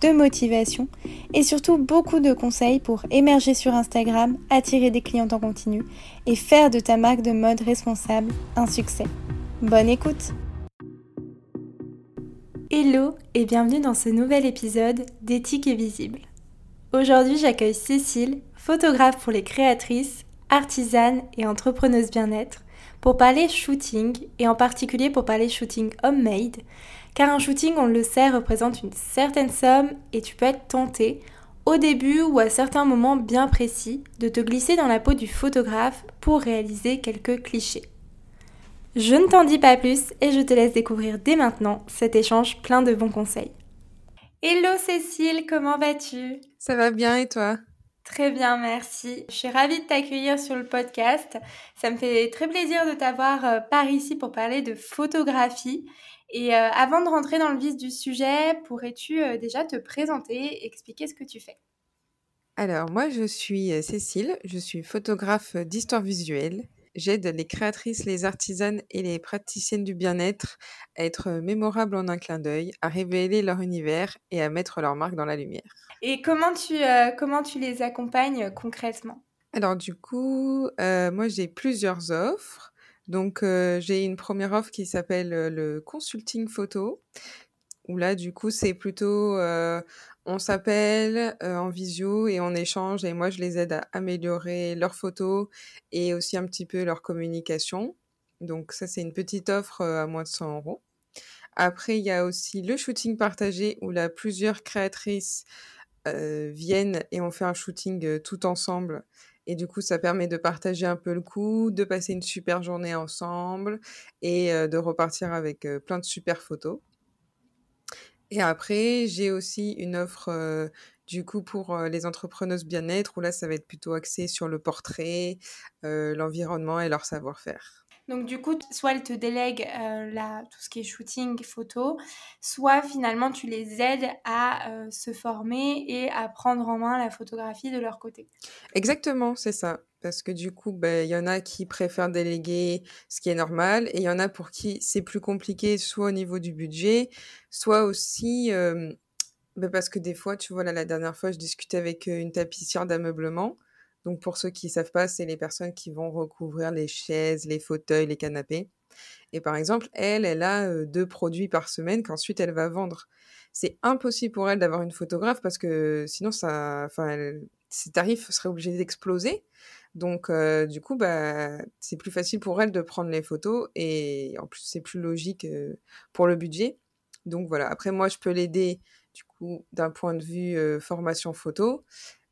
de motivation et surtout beaucoup de conseils pour émerger sur Instagram, attirer des clients en continu et faire de ta marque de mode responsable un succès. Bonne écoute Hello et bienvenue dans ce nouvel épisode d'Éthique et Visible. Aujourd'hui j'accueille Cécile, photographe pour les créatrices, artisanes et entrepreneuses bien-être, pour parler shooting et en particulier pour parler shooting homemade, car un shooting, on le sait, représente une certaine somme et tu peux être tenté, au début ou à certains moments bien précis, de te glisser dans la peau du photographe pour réaliser quelques clichés. Je ne t'en dis pas plus et je te laisse découvrir dès maintenant cet échange plein de bons conseils. Hello Cécile, comment vas-tu? Ça va bien et toi? Très bien, merci. Je suis ravie de t'accueillir sur le podcast. Ça me fait très plaisir de t'avoir euh, par ici pour parler de photographie. Et euh, avant de rentrer dans le vif du sujet, pourrais-tu euh, déjà te présenter expliquer ce que tu fais? Alors, moi, je suis euh, Cécile, je suis photographe d'histoire visuelle. J'aide les créatrices, les artisanes et les praticiennes du bien-être à être mémorables en un clin d'œil, à révéler leur univers et à mettre leur marque dans la lumière. Et comment tu, comment tu les accompagnes concrètement? Alors du coup, moi j'ai plusieurs offres. Donc, j'ai une première offre qui s'appelle le consulting photo, où là, du coup, c'est plutôt, on s'appelle en visio et on échange et moi, je les aide à améliorer leurs photos et aussi un petit peu leur communication. Donc ça, c'est une petite offre à moins de 100 euros. Après, il y a aussi le shooting partagé où là, plusieurs créatrices viennent et on fait un shooting tout ensemble et du coup, ça permet de partager un peu le coup, de passer une super journée ensemble et de repartir avec plein de super photos. Et après, j'ai aussi une offre du coup pour les entrepreneuses bien-être où là, ça va être plutôt axé sur le portrait, l'environnement et leur savoir-faire. Donc du coup, soit elles te délèguent euh, tout ce qui est shooting, photo, soit finalement tu les aides à euh, se former et à prendre en main la photographie de leur côté. Exactement, c'est ça. Parce que du coup, ben, il y en a qui préfèrent déléguer, ce qui est normal, et il y en a pour qui c'est plus compliqué, soit au niveau du budget, soit aussi euh, ben, parce que des fois, tu vois, là, la dernière fois, je discutais avec une tapissière d'ameublement. Donc pour ceux qui ne savent pas, c'est les personnes qui vont recouvrir les chaises, les fauteuils, les canapés. Et par exemple, elle, elle a deux produits par semaine qu'ensuite elle va vendre. C'est impossible pour elle d'avoir une photographe parce que sinon, ça, enfin, ses tarifs seraient obligés d'exploser. Donc, du coup, bah, c'est plus facile pour elle de prendre les photos et en plus, c'est plus logique pour le budget. Donc voilà. Après, moi, je peux l'aider du coup d'un point de vue formation photo,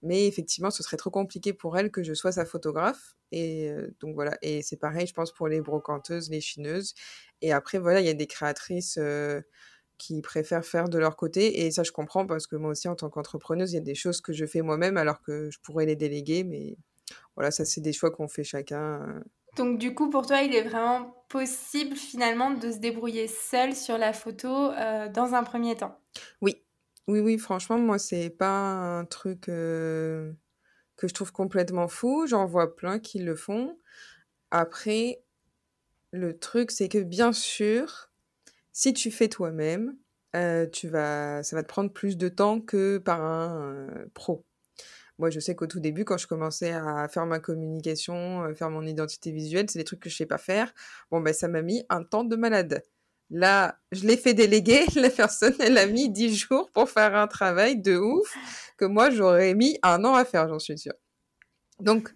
mais effectivement, ce serait trop compliqué pour elle que je sois sa photographe. Et donc voilà. Et c'est pareil, je pense, pour les brocanteuses, les chineuses. Et après, voilà, il y a des créatrices qui préfèrent faire de leur côté. Et ça, je comprends parce que moi aussi, en tant qu'entrepreneuse, il y a des choses que je fais moi-même alors que je pourrais les déléguer. Mais voilà, ça, c'est des choix qu'on fait chacun. Donc du coup, pour toi, il est vraiment possible finalement de se débrouiller seul sur la photo dans un premier temps? Oui, oui, oui, franchement, moi, c'est pas un truc que je trouve complètement fou. J'en vois plein qui le font. Après, le truc, c'est que bien sûr, si tu fais toi-même, vas, ça va te prendre plus de temps que par un pro. Moi, je sais qu'au tout début, quand je commençais à faire ma communication, faire mon identité visuelle, c'est des trucs que je sais pas faire. Bon, ben, ça m'a mis un temps de malade. Là, je l'ai fait déléguer. La personne, elle a mis dix jours pour faire un travail de ouf que moi, j'aurais mis un an à faire, j'en suis sûre. Donc,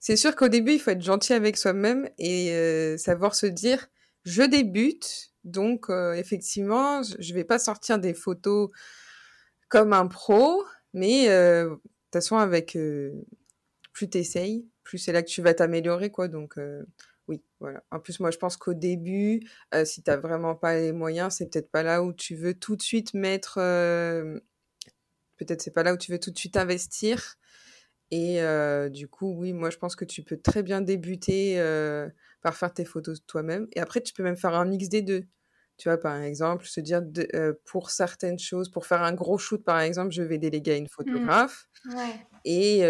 c'est sûr qu'au début, il faut être gentil avec soi-même et euh, savoir se dire, je débute, donc euh, effectivement, je vais pas sortir des photos comme un pro, mais euh, de toute façon, avec plus t'essayes, plus c'est là que tu vas t'améliorer, quoi. Donc, oui, voilà. En plus, moi, je pense qu'au début, si tu n'as vraiment pas les moyens, c'est peut-être pas là où tu veux tout de suite mettre. peut-être c'est pas là où tu veux tout de suite investir. Et du coup, oui, moi, je pense que tu peux très bien débuter par faire tes photos toi-même. Et après, tu peux même faire un mix des deux. Tu vois, par exemple, se dire pour certaines choses, pour faire un gros shoot, par exemple, je vais déléguer à une mmh. photographe. Et,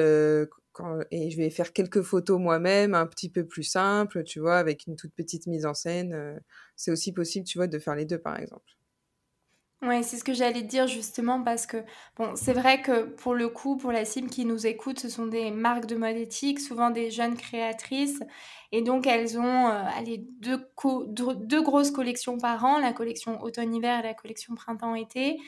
quand, et je vais faire quelques photos moi-même, un petit peu plus simple, tu vois, avec une toute petite mise en scène. c'est aussi possible, tu vois, de faire les deux, par exemple. Oui, c'est ce que j'allais dire justement parce que bon, c'est vrai que pour le coup, pour la cible qui nous écoute, ce sont des marques de mode éthique, souvent des jeunes créatrices, et donc elles ont euh, deux, deux grosses collections par an, la collection automne-hiver et la collection printemps-été.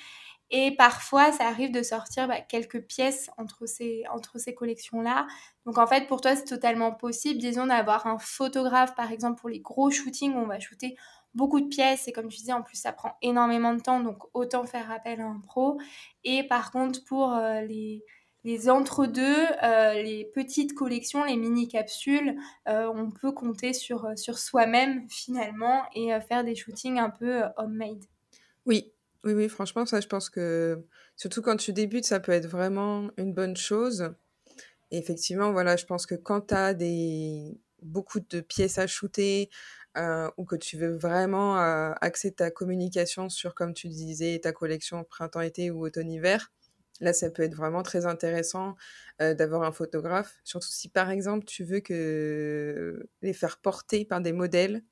Et parfois, ça arrive de sortir bah, quelques pièces entre ces, entre ces collections-là. Donc en fait, pour toi, c'est totalement possible, disons, d'avoir un photographe, par exemple, pour les gros shootings où on va shooter beaucoup de pièces et comme tu disais, en plus, ça prend énormément de temps, donc autant faire appel à un pro. Et par contre, pour euh, les, les entre-deux, euh, les petites collections, les mini-capsules, euh, on peut compter sur, sur soi-même finalement et faire des shootings un peu homemade. Oui, oui, oui, franchement, ça, je pense que surtout quand tu débutes, ça peut être vraiment une bonne chose. effectivement, voilà, je pense que quand tu as des beaucoup de pièces à shooter, euh, ou que tu veux vraiment euh, axer ta communication sur, comme tu disais, ta collection printemps-été ou automne-hiver, là, ça peut être vraiment très intéressant euh, d'avoir un photographe. Surtout si, par exemple, tu veux que les faire porter par des modèles.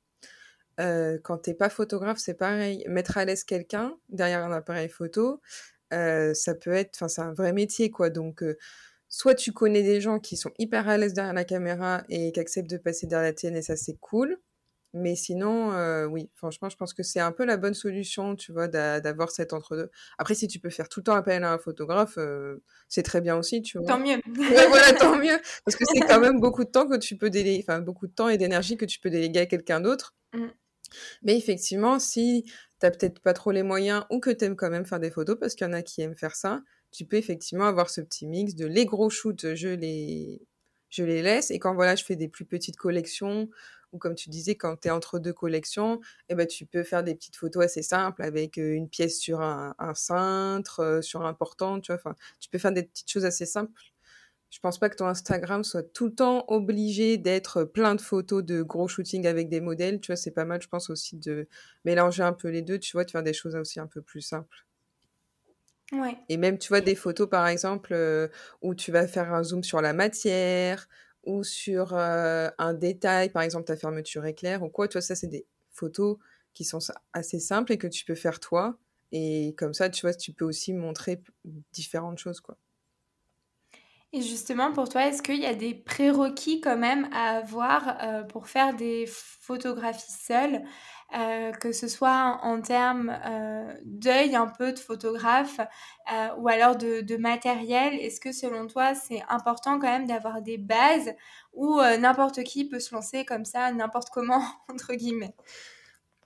Quand t'es pas photographe, c'est pareil. Mettre à l'aise quelqu'un derrière un appareil photo, ça peut être, enfin, c'est un vrai métier, quoi. Donc, soit tu connais des gens qui sont hyper à l'aise derrière la caméra et qui acceptent de passer derrière la tienne et ça c'est cool. Mais sinon, oui, franchement, je pense que c'est un peu la bonne solution, tu vois, d'avoir cet entre-deux. Après, si tu peux faire tout le temps appel à un photographe, c'est très bien aussi, tu vois. Tant mieux. voilà, tant mieux. Parce que c'est quand même beaucoup de temps que tu peux déléguer, enfin, beaucoup de temps et d'énergie que tu peux déléguer à quelqu'un d'autre. Mmh. Mais effectivement, si t'as peut-être pas trop les moyens ou que t'aimes quand même faire des photos, parce qu'il y en a qui aiment faire ça, tu peux effectivement avoir ce petit mix de les gros shoots, je les, je les laisse. Et quand voilà, je fais des plus petites collections ou comme tu disais, quand tu es entre deux collections, eh ben, tu peux faire des petites photos assez simples avec une pièce sur un, cintre, sur un portant, tu vois. Enfin, tu peux faire des petites choses assez simples. Je pense pas que ton Instagram soit tout le temps obligé d'être plein de photos de gros shootings avec des modèles. Tu vois, c'est pas mal, je pense aussi de mélanger un peu les deux, tu vois, de faire des choses aussi un peu plus simples. Ouais. Et même, tu vois, des photos, par exemple, où tu vas faire un zoom sur la matière, ou sur un détail, par exemple ta fermeture éclair ou quoi. Toi, ça, c'est des photos qui sont assez simples et que tu peux faire toi. Et comme ça, tu vois, tu peux aussi montrer différentes choses, quoi. Et justement, pour toi, est-ce qu'il y a des prérequis quand même à avoir pour faire des photographies seules euh, que ce soit en termes euh, d'œil un peu de photographe euh, ou alors de, matériel? Est-ce que selon toi c'est important quand même d'avoir des bases ou n'importe qui peut se lancer comme ça, n'importe comment, entre guillemets?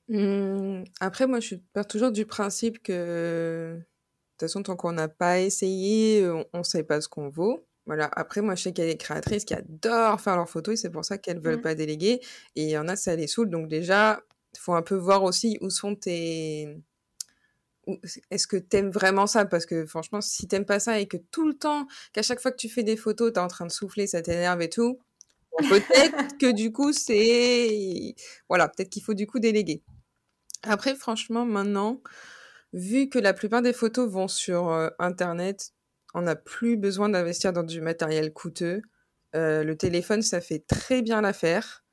Mmh, Après, moi je pars toujours du principe que de toute façon, tant qu'on n'a pas essayé, on ne sait pas ce qu'on vaut. Voilà. Après, moi, je sais qu'il y a des créatrices qui adorent faire leurs photos et c'est pour ça qu'elles ne veulent mmh. pas déléguer. Et il y en a, ça les saoule. Donc déjà, il faut un peu voir aussi où sont tes est-ce que t'aimes vraiment ça? Parce que franchement, si t'aimes pas ça et que tout le temps, qu'à chaque fois que tu fais des photos, t'es en train de souffler, ça t'énerve et tout, peut-être que du coup, c'est... Voilà, peut-être qu'il faut du coup déléguer. Après, franchement, maintenant, vu que la plupart des photos vont sur euh, Internet, on n'a plus besoin d'investir dans du matériel coûteux. Euh, le téléphone, ça fait très bien l'affaire.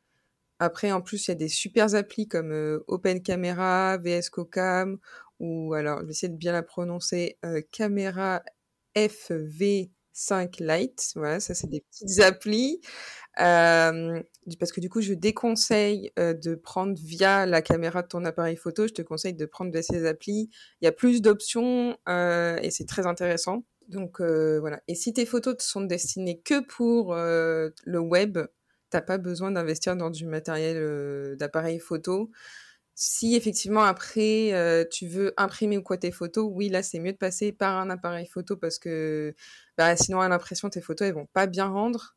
Après, en plus, il y a des super applis comme euh, Open Camera, VS Cocam, ou alors, je vais essayer de bien la prononcer, euh, Camera FV5 Lite. Voilà, ça, c'est des petites applis. Parce que du coup, je déconseille de prendre via la caméra de ton appareil photo. Je te conseille de prendre de ces applis. Il y a plus d'options et c'est très intéressant. Donc voilà. Et si tes photos sont destinées que pour le web, t'as pas besoin d'investir dans du matériel euh, d'appareil photo. Si effectivement après euh, tu veux imprimer ou quoi tes photos, oui là c'est mieux de passer par un appareil photo parce que bah, sinon à l'impression tes photos elles vont pas bien rendre.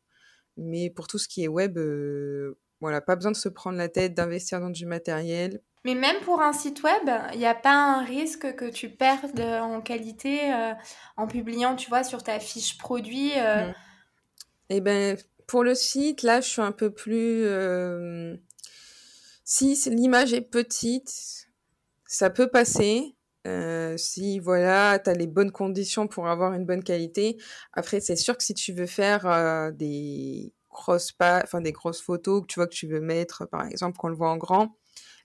Mais pour tout ce qui est web, euh, voilà, pas besoin de se prendre la tête, d'investir dans du matériel. Mais même pour un site web, il n'y a pas un risque que tu perdes en qualité en publiant, tu vois, sur ta fiche produit. Mmh. Eh ben, pour le site, là, je suis un peu plus. Euh, si l'image est petite, ça peut passer. Euh, si voilà, tu as les bonnes conditions pour avoir une bonne qualité. Après, c'est sûr que si tu veux faire euh, des grosses pas, enfin des grosses photos que tu vois que tu veux mettre, par exemple, qu'on le voit en grand,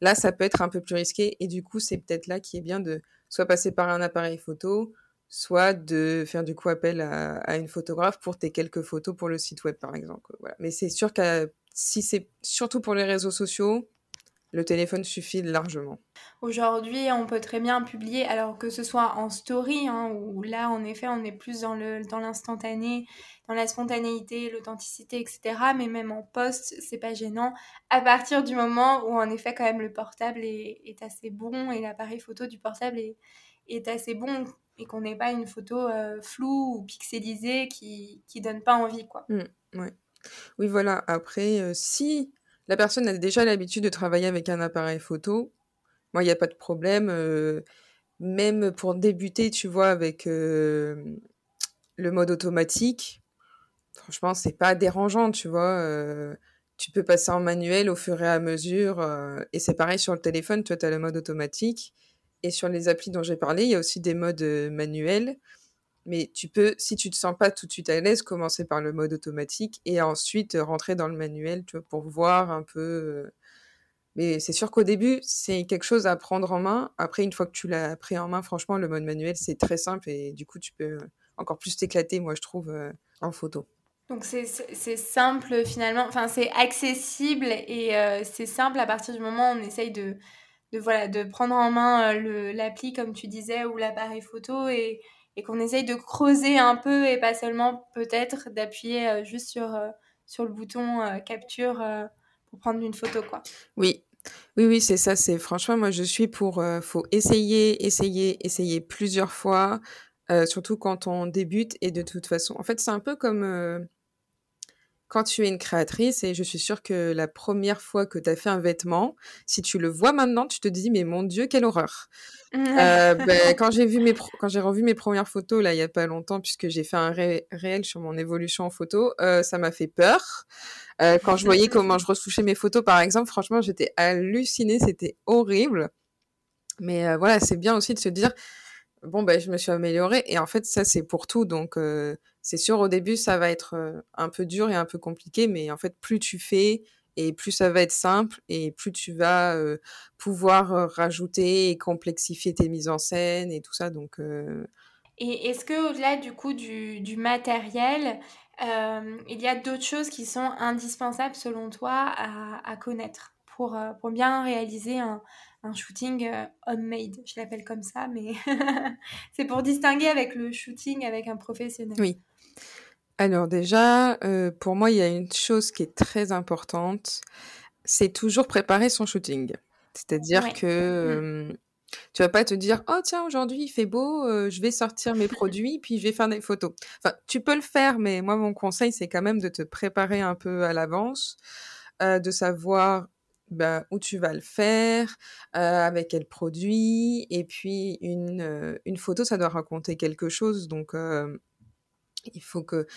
là, ça peut être un peu plus risqué. Et du coup, c'est peut-être là qui est bien de soit passer par un appareil photo, soit de faire du coup appel à, une photographe pour tes quelques photos pour le site web, par exemple. Mais c'est sûr que si c'est surtout pour les réseaux sociaux, le téléphone suffit largement. Aujourd'hui, on peut très bien publier, alors que ce soit en story, hein, où là, en effet, on est plus dans l'instantané, dans, dans la spontanéité, l'authenticité, etc. Mais même en post, c'est pas gênant. À partir du moment où, en effet, quand même, le portable est, est assez bon et l'appareil photo du portable est, est assez bon et qu'on n'ait pas une photo euh, floue ou pixelisée qui, qui donne pas envie, quoi. Mmh, ouais. Oui, voilà. Après, euh, si la personne a déjà l'habitude de travailler avec un appareil photo, moi, il n'y a pas de problème. Euh, même pour débuter, tu vois, avec le mode automatique, franchement, c'est pas dérangeant, tu vois. tu peux passer en manuel au fur et à mesure. et c'est pareil sur le téléphone, tu as le mode automatique. Et sur les applis dont j'ai parlé, il y a aussi des modes euh, manuels. Mais tu peux, si tu te sens pas tout de suite à l'aise, commencer par le mode automatique et ensuite euh, rentrer dans le manuel, pour voir un peu. Euh. Mais c'est sûr qu'au début, c'est quelque chose à prendre en main. Après, une fois que tu l'as pris en main, franchement, le mode manuel, c'est très simple et du coup, tu peux encore plus t'éclater, moi, je trouve, en photo. Donc c'est simple finalement, enfin c'est accessible et c'est simple à partir du moment où on essaye de, voilà de prendre en main euh, l'appli comme tu disais ou l'appareil photo et qu'on essaye de creuser un peu et pas seulement peut-être d'appuyer euh, juste sur, euh, sur le bouton capture pour prendre une photo quoi. Oui. Oui, oui, c'est ça. C'est franchement, moi, je suis pour. faut essayer, essayer, essayer plusieurs fois, surtout quand on débute. Et de toute façon, en fait, c'est un peu comme quand tu es une créatrice, et je suis sûre que la première fois que tu as fait un vêtement, si tu le vois maintenant, tu te dis, mais mon Dieu, quelle horreur. euh, ben, quand j'ai vu mes quand j'ai revu mes premières photos là il y a pas longtemps puisque j'ai fait un réel sur mon évolution en photo, euh, ça m'a fait peur. Euh, quand je voyais comment je retouchais mes photos par exemple, franchement j'étais hallucinée, c'était horrible. Mais voilà, c'est bien aussi de se dire bon ben je me suis améliorée et en fait ça c'est pour tout. Donc euh, c'est sûr au début ça va être euh, un peu dur et un peu compliqué mais en fait plus tu fais et plus ça va être simple et plus tu vas euh, pouvoir rajouter et complexifier tes mises en scène et tout ça. Donc et est-ce que au-delà du coup du, matériel il y a d'autres choses qui sont indispensables selon toi à, à connaître pour, pour bien réaliser un, un shooting euh, homemade, je l'appelle comme ça, mais c'est pour distinguer avec le shooting avec un professionnel. Oui. Alors déjà, euh, pour moi, il y a une chose qui est très importante, c'est toujours préparer son shooting. C'est-à-dire que mmh. tu vas pas te dire oh tiens aujourd'hui il fait beau, euh, je vais sortir mes produits puis je vais faire des photos. Enfin, tu peux le faire, mais moi mon conseil c'est quand même de te préparer un peu à l'avance, de savoir bah, où tu vas le faire, avec quel produit, et puis une, une photo, ça doit raconter quelque chose. Donc, il faut que,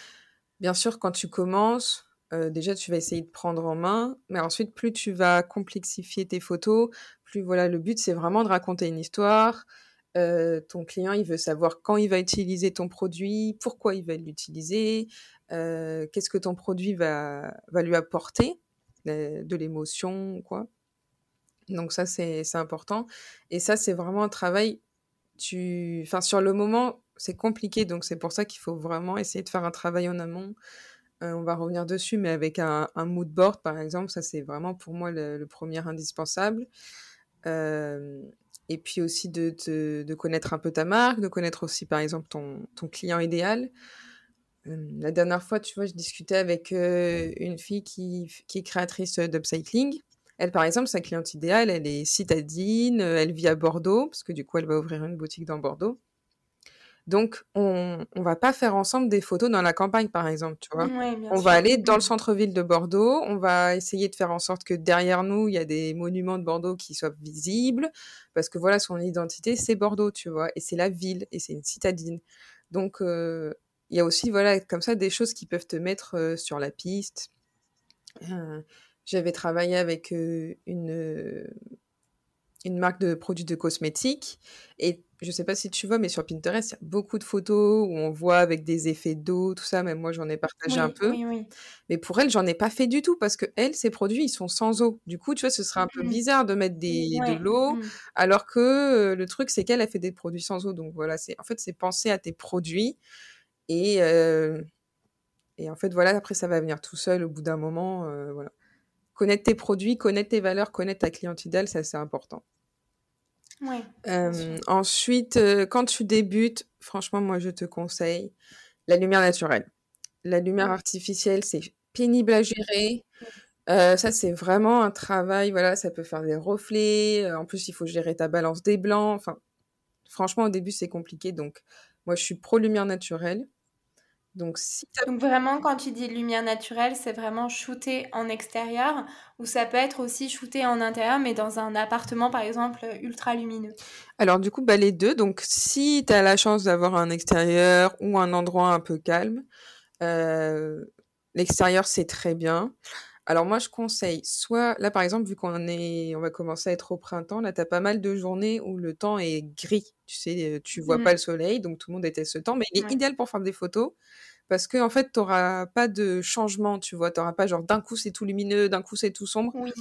bien sûr, quand tu commences, déjà, tu vas essayer de prendre en main, mais ensuite, plus tu vas complexifier tes photos, plus, voilà, le but, c'est vraiment de raconter une histoire. ton client, il veut savoir quand il va utiliser ton produit, pourquoi il va l'utiliser, qu'est-ce que ton produit va, va lui apporter de l'émotion, quoi. Donc ça, c'est important. Et ça, c'est vraiment un travail, tu... Enfin, sur le moment, c'est compliqué, donc c'est pour ça qu'il faut vraiment essayer de faire un travail en amont. Euh, on va revenir dessus, mais avec un, mood board, par exemple, ça, c'est vraiment pour moi le, premier indispensable. Euh, et puis aussi de, de, connaître un peu ta marque, de connaître aussi, par exemple, ton client idéal la dernière fois, tu vois, je discutais avec une fille qui, qui est créatrice d'upcycling. Elle, par exemple, sa cliente idéale, elle est citadine, elle vit à Bordeaux, parce que du coup, elle va ouvrir une boutique dans Bordeaux. Donc, on ne va pas faire ensemble des photos dans la campagne, par exemple, tu vois. on va aller dans le centre-ville de Bordeaux, on va essayer de faire en sorte que derrière nous, il y a des monuments de Bordeaux qui soient visibles, parce que voilà, son identité, c'est Bordeaux, tu vois, et c'est la ville, et c'est une citadine. Donc, il y a aussi, voilà, comme ça, des choses qui peuvent te mettre sur la piste. J'avais travaillé avec une, une marque de produits de cosmétiques et je sais pas si tu vois, mais sur Pinterest, il y a beaucoup de photos où on voit avec des effets d'eau, tout ça. Même moi, j'en ai partagé un peu. Oui, oui. Mais pour elle, j'en ai pas fait du tout parce que elle, ses produits, ils sont sans eau. Du coup, tu vois, ce serait un peu mmh. bizarre de mettre des, de l'eau, mmh. alors que le truc, c'est qu'elle a fait des produits sans eau. Donc voilà, c'est en fait, c'est penser à tes produits et et en fait, voilà, après, ça va venir tout seul au bout d'un moment. voilà. Connaître tes produits, connaître tes valeurs, connaître ta cliente idéale, ça, c'est important. Ouais, ensuite, quand tu débutes, franchement, moi, je te conseille la lumière naturelle. La lumière artificielle, c'est pénible à gérer. ça, c'est vraiment un travail. Voilà, ça peut faire des reflets. En plus, il faut gérer ta balance des blancs. Enfin, franchement, au début, c'est compliqué. Donc, moi, je suis pro lumière naturelle. Donc, si Donc vraiment, quand tu dis lumière naturelle, c'est vraiment shooter en extérieur ou ça peut être aussi shooter en intérieur, mais dans un appartement, par exemple, ultra lumineux? Alors du coup, bah, les deux. Donc si tu as la chance d'avoir un extérieur ou un endroit un peu calme, euh, l'extérieur, c'est très bien. Alors moi, je conseille soit, là par exemple, vu qu'on est, on va commencer à être au printemps, là, tu as pas mal de journées où le temps est gris. Tu sais, tu vois pas mmh. le soleil, donc tout le monde était ce temps, mais il est idéal pour faire des photos parce que en fait, tu n'auras pas de changement, tu vois. Tu n'auras pas genre d'un coup c'est tout lumineux, d'un coup c'est tout sombre. Oui.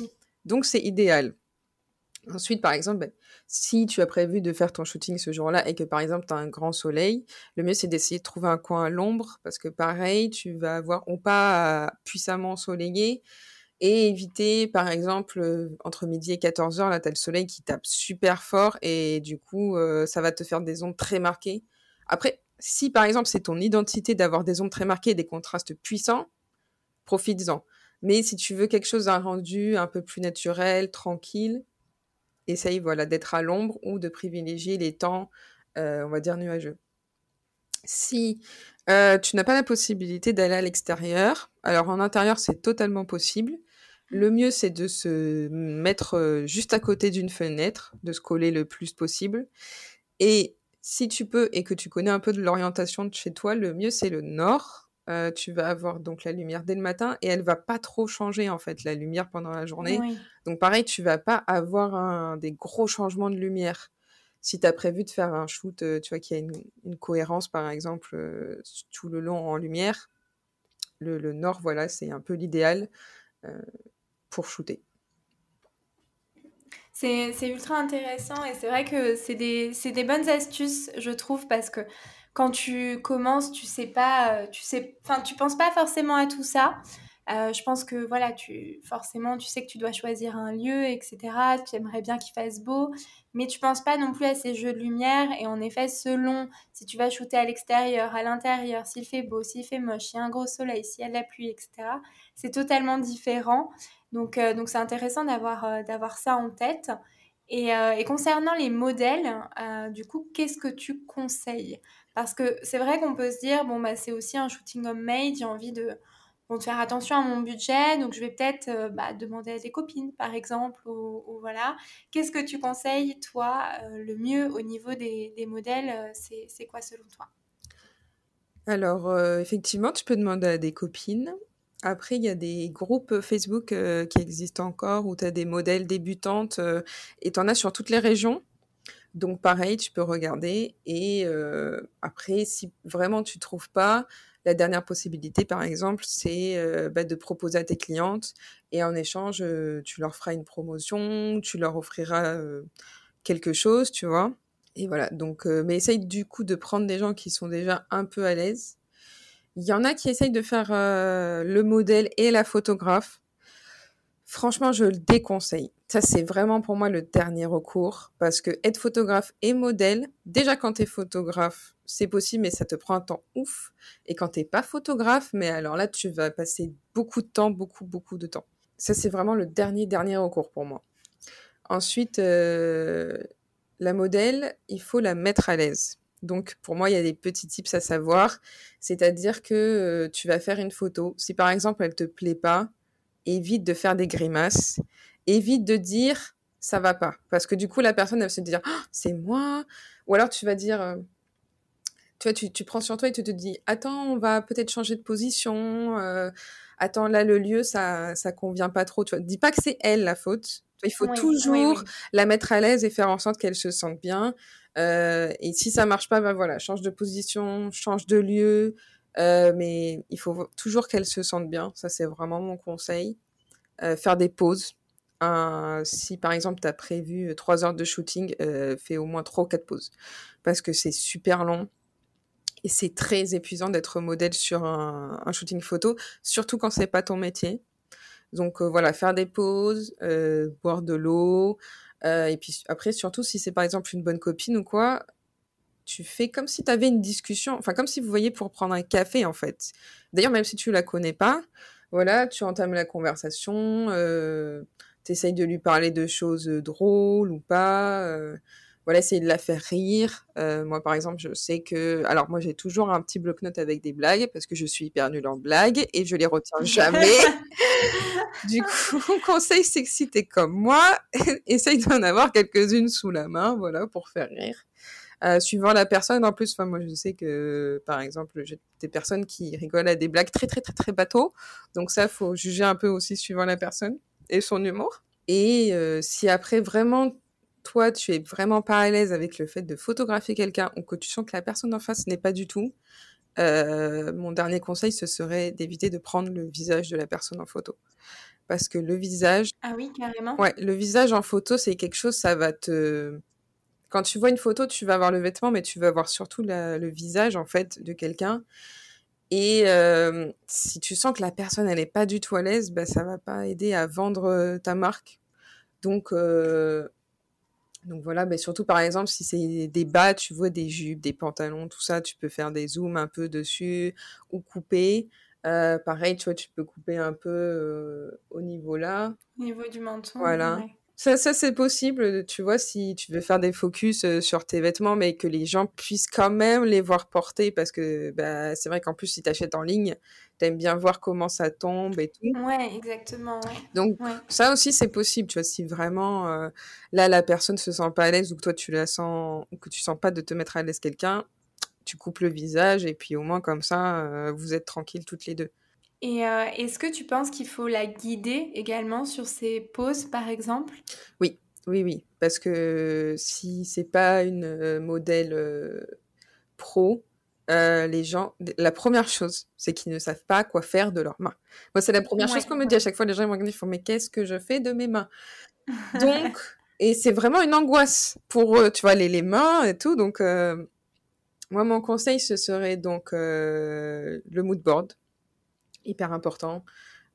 Donc c'est idéal. Ensuite, par exemple, ben, si tu as prévu de faire ton shooting ce jour-là et que par exemple tu as un grand soleil, le mieux c'est d'essayer de trouver un coin à l'ombre parce que pareil, tu vas avoir ou pas puissamment ensoleillé et éviter par exemple euh, entre midi et 14h là tu as le soleil qui tape super fort et du coup euh, ça va te faire des ondes très marquées. Après, si par exemple c'est ton identité d'avoir des ombres très marquées et des contrastes puissants, profites-en. Mais si tu veux quelque chose d'un rendu un peu plus naturel, tranquille, essaye voilà d'être à l'ombre ou de privilégier les temps, euh, on va dire nuageux. Si euh, tu n'as pas la possibilité d'aller à l'extérieur, alors en intérieur c'est totalement possible. Le mieux c'est de se mettre euh, juste à côté d'une fenêtre, de se coller le plus possible. Et si tu peux et que tu connais un peu de l'orientation de chez toi, le mieux c'est le nord. Euh, tu vas avoir donc la lumière dès le matin et elle va pas trop changer en fait la lumière pendant la journée. Donc pareil, tu vas pas avoir un, des gros changements de lumière. Si tu as prévu de faire un shoot, euh, tu vois qu'il y a une, cohérence par exemple euh, tout le long en lumière, le, le nord voilà c'est un peu l'idéal pour shooter. C'est ultra intéressant et c'est vrai que c'est des, des, bonnes astuces, je trouve, parce que quand tu commences, tu sais pas, euh, tu sais, enfin, tu penses pas forcément à tout ça. Euh, je pense que voilà, tu forcément, tu sais que tu dois choisir un lieu, etc. Tu aimerais bien qu'il fasse beau, mais tu penses pas non plus à ces jeux de lumière. Et en effet, selon si tu vas shooter à l'extérieur, à l'intérieur, s'il fait beau, s'il fait moche, s'il y a un gros soleil, s'il y a de la pluie, etc. C'est totalement différent. Donc, euh, donc c'est intéressant d'avoir d'avoir ça en tête. Et concernant les modèles, du coup, qu'est-ce que tu conseilles? Parce que c'est vrai qu'on peut se dire, bon, bah, c'est aussi un shooting homemade, j'ai envie de faire attention à mon budget, donc je vais peut-être euh, bah, demander à des copines, par exemple, ou, voilà. Qu'est-ce que tu conseilles, toi, euh, le mieux au niveau des, modèles euh, C'est quoi selon toi? Alors, effectivement, tu peux demander à des copines. Après, il y a des groupes Facebook qui existent encore où tu as des modèles débutantes et tu en as sur toutes les régions. Donc, pareil, tu peux regarder. Et après, si vraiment tu trouves pas, la dernière possibilité, par exemple, c'est euh, bah, de proposer à tes clientes et en échange, euh, tu leur feras une promotion, tu leur offriras euh, quelque chose, tu vois. Et voilà. Donc, mais essaye du coup de prendre des gens qui sont déjà un peu à l'aise. Il y en a qui essayent de faire le modèle et la photographe. Franchement, je le déconseille. Ça, c'est vraiment pour moi le dernier recours parce que être photographe et modèle, déjà quand tu es photographe, c'est possible, mais ça te prend un temps ouf. Et quand t'es pas photographe, mais alors là, tu vas passer beaucoup de temps, beaucoup, beaucoup de temps. Ça, c'est vraiment le dernier, dernier recours pour moi. Ensuite, euh, la modèle, il faut la mettre à l'aise. Donc, pour moi, il y a des petits tips à savoir. C'est-à-dire que euh, tu vas faire une photo. Si par exemple, elle te plaît pas, évite de faire des grimaces évite de dire ça va pas. Parce que du coup, la personne, elle va se dire ah, c'est moi. Ou alors tu vas dire euh, tu vois, tu, tu prends sur toi et tu te dis, attends, on va peut-être changer de position. euh, attends, là, le lieu, ça, ça convient pas trop. Tu vois, dis pas que c'est elle la faute. Il faut Oui, oui, toujours oui. la mettre à l'aise et faire en sorte qu'elle se sente bien. Euh, et si ça marche pas, ben voilà, change de position, change de lieu. Euh, mais il faut toujours qu'elle se sente bien. Ça, c'est vraiment mon conseil. Euh, faire des pauses. Si par exemple tu as prévu trois heures de shooting, euh, fais au moins trois ou quatre pauses. Parce que c'est super long et c'est très épuisant d'être modèle sur un, un shooting photo, surtout quand c'est pas ton métier. Donc euh, voilà, faire des pauses, euh, boire de l'eau, euh, et puis après surtout si c'est par exemple une bonne copine ou quoi, tu fais comme si tu avais une discussion, enfin comme si vous voyez pour prendre un café en fait. D'ailleurs même si tu la connais pas, voilà, tu entames la conversation, euh, t'essayes de lui parler de choses drôles ou pas. euh, voilà, essayer de la faire rire. Euh, moi, par exemple, je sais que... Alors, moi, j'ai toujours un petit bloc-notes avec des blagues parce que je suis hyper nulle en blagues et je les retiens jamais. Du coup, mon conseil, c'est que si t'es comme moi, essaye d'en avoir quelques-unes sous la main, voilà, pour faire rire. Euh, suivant la personne, en plus, enfin, moi, je sais que, par exemple, j'ai des personnes qui rigolent à des blagues très, très, très, très bateaux. Donc ça, faut juger un peu aussi suivant la personne et son humour. Et euh, si après, vraiment, toi, tu es vraiment pas à l'aise avec le fait de photographier quelqu'un ou que tu sens que la personne en face n'est pas du tout, euh, mon dernier conseil, ce serait d'éviter de prendre le visage de la personne en photo. Parce que le visage, Ah oui, carrément. ouais, le visage en photo, c'est quelque chose, ça va te... Quand tu vois une photo, tu vas voir le vêtement, mais tu vas voir surtout la- le visage, en fait, de quelqu'un. Et euh, si tu sens que la personne, elle est pas du tout à l'aise, bah, ça va pas aider à vendre euh, ta marque. Donc, euh, donc voilà, mais surtout par exemple, si c'est des bas, tu vois, des jupes, des pantalons, tout ça, tu peux faire des zooms un peu dessus ou couper. Euh, pareil, tu vois, tu peux couper un peu au niveau là. Au niveau du menton. Voilà. ouais. Ça, ça c'est possible, tu vois, si tu veux faire des focus euh, sur tes vêtements, mais que les gens puissent quand même les voir porter, parce que bah, c'est vrai qu'en plus, si tu achètes en ligne, t'aimes bien voir comment ça tombe et tout. Ouais, exactement. Ouais. Donc Ouais. ça aussi c'est possible, tu vois, si vraiment euh, là la personne se sent pas à l'aise ou que toi tu la sens ou que tu sens pas de te mettre à l'aise quelqu'un, tu coupes le visage et puis au moins comme ça euh, vous êtes tranquilles toutes les deux. Et euh, est-ce que tu penses qu'il faut la guider également sur ses poses, par exemple? Oui, oui, oui, parce que si c'est pas une euh, modèle euh, pro, euh, les gens, la première chose, c'est qu'ils ne savent pas quoi faire de leurs mains. Moi, c'est la première Ouais, chose qu'on me dit à chaque fois. Les gens ils me font mais qu'est-ce que je fais de mes mains? Donc, et c'est vraiment une angoisse pour eux, tu vois, les, les mains et tout. Donc, euh, moi, mon conseil, ce serait donc euh, le mood board, hyper important,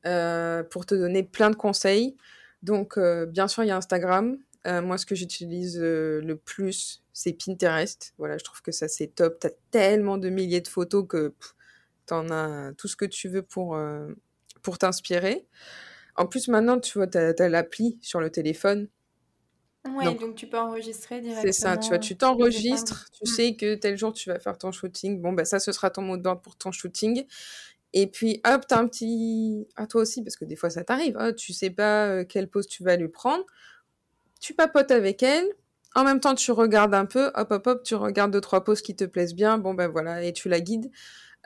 euh, pour te donner plein de conseils. Donc, euh, bien sûr, il y a Instagram. Euh, moi, ce que j'utilise le plus, c'est Pinterest. Voilà, je trouve que ça, c'est top. T'as tellement de milliers de photos que pff, t'en as tout ce que tu veux pour, pour t'inspirer. En plus, maintenant, tu vois, t'as, t'as l'appli sur le téléphone. Ouais, Donc, donc tu peux enregistrer directement. C'est ça, tu vois, tu t'enregistres, tu. Mm. sais que tel jour tu vas faire ton shooting. Bon, bah ça, ce sera ton mot de board pour ton shooting. Et puis, hop, t'as un petit... À toi aussi, parce que des fois, ça t'arrive. hein, tu sais pas euh, quelle pose tu vas lui prendre. Tu papotes avec elle. En même temps, tu regardes un peu. Hop, hop, hop, tu regardes deux, trois poses qui te plaisent bien. Bon, ben voilà, et tu la guides.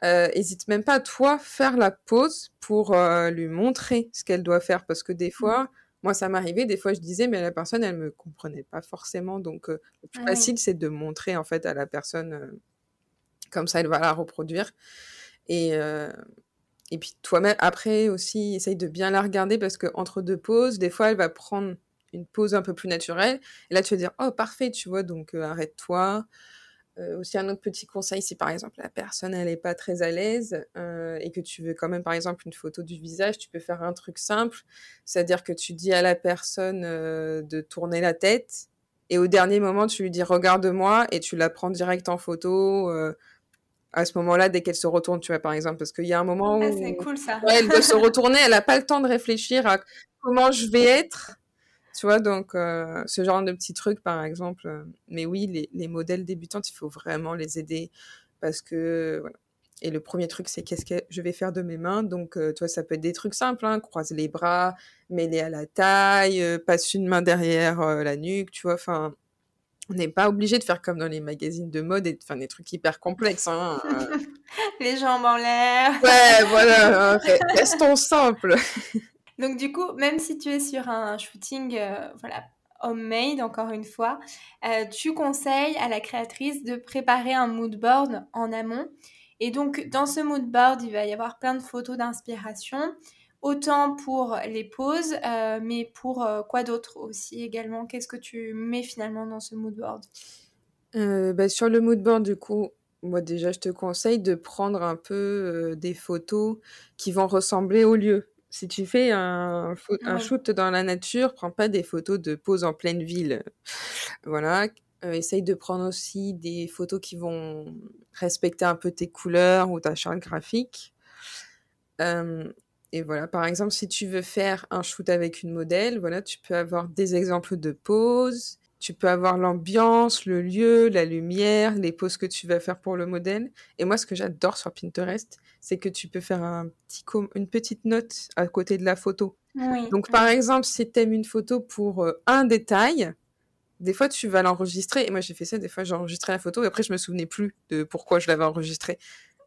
Euh, hésite même pas à toi faire la pause pour euh, lui montrer ce qu'elle doit faire. Parce que des fois... Moi, ça m'arrivait, des fois je disais, mais la personne, elle me comprenait pas forcément. Donc, euh, le plus Oui. facile, c'est de montrer en fait à la personne, euh, comme ça, elle va la reproduire. Et, euh, et puis toi-même, après aussi, essaye de bien la regarder parce que entre deux pauses, des fois, elle va prendre une pause un peu plus naturelle. Et là, tu vas dire, oh, parfait, tu vois, donc euh, arrête-toi. Euh, aussi un autre petit conseil, si par exemple la personne elle est pas très à l'aise et que tu veux quand même par exemple une photo du visage, tu peux faire un truc simple, c'est-à-dire que tu dis à la personne de tourner la tête et au dernier moment tu lui dis regarde-moi et tu la prends direct en photo à ce moment-là dès qu'elle se retourne, tu vois par exemple, parce qu'il y a un moment Ah, où c'est cool ça. ouais, elle doit se retourner, elle a pas le temps de réfléchir à comment je vais être. Tu vois, donc euh, ce genre de petits trucs, par exemple. mais oui, les, les modèles débutantes, il faut vraiment les aider parce que voilà. Et le premier truc, c'est qu'est-ce que je vais faire de mes mains. Donc, euh, tu vois, ça peut être des trucs simples, hein, croise les bras, mets-les à la taille, euh, passe une main derrière euh, la nuque, tu vois. Enfin, on n'est pas obligé de faire comme dans les magazines de mode et de faire des trucs hyper complexes. Hein, les jambes en l'air. Ouais, voilà, hein, restons simples. Donc du coup, même si tu es sur un shooting, euh, voilà, homemade, encore une fois, euh, tu conseilles à la créatrice de préparer un mood board en amont. Et donc, dans ce mood board, il va y avoir plein de photos d'inspiration, autant pour les poses, euh, mais pour quoi d'autre aussi également? Qu'est-ce que tu mets finalement dans ce mood board? Bah, Sur le mood board, du coup, moi déjà, je te conseille de prendre un peu des photos qui vont ressembler au lieu si tu fais un, un shoot dans la nature, prends pas des photos de pose en pleine ville. Voilà. Euh, essaye de prendre aussi des photos qui vont respecter un peu tes couleurs ou ta charte graphique. Euh, et voilà, par exemple, si tu veux faire un shoot avec une modèle, voilà, tu peux avoir des exemples de poses, tu peux avoir l'ambiance, le lieu, la lumière, les poses que tu vas faire pour le modèle. Et moi, ce que j'adore sur Pinterest, c'est que tu peux faire un petit une petite note à côté de la photo. Donc, par exemple, si tu aimes une photo pour euh, un détail, des fois, tu vas l'enregistrer. Et moi, j'ai fait ça. Des fois, j'ai enregistré la photo et après, je me souvenais plus de pourquoi je l'avais enregistrée.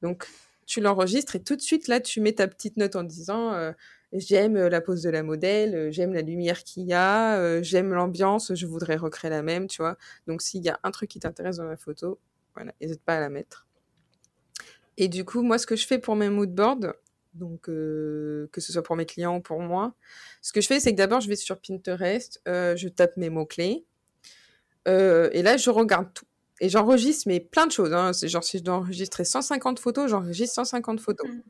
Donc, tu l'enregistres et tout de suite, là, tu mets ta petite note en disant euh, j'aime euh, la pose de la modèle, euh, j'aime la lumière qu'il y a, j'aime l'ambiance, je voudrais recréer la même, tu vois. Donc s'il y a un truc qui t'intéresse dans la photo, voilà, n'hésite pas à la mettre. Et du coup, moi, ce que je fais pour mes mood boards, donc que ce soit pour mes clients ou pour moi, ce que je fais, c'est que d'abord, je vais sur Pinterest, je tape mes mots-clés, et là, je regarde tout. Et j'enregistre, mais plein de choses. Hein. C'est genre, si je dois enregistrer 150 photos, j'enregistre 150 photos. Mmh.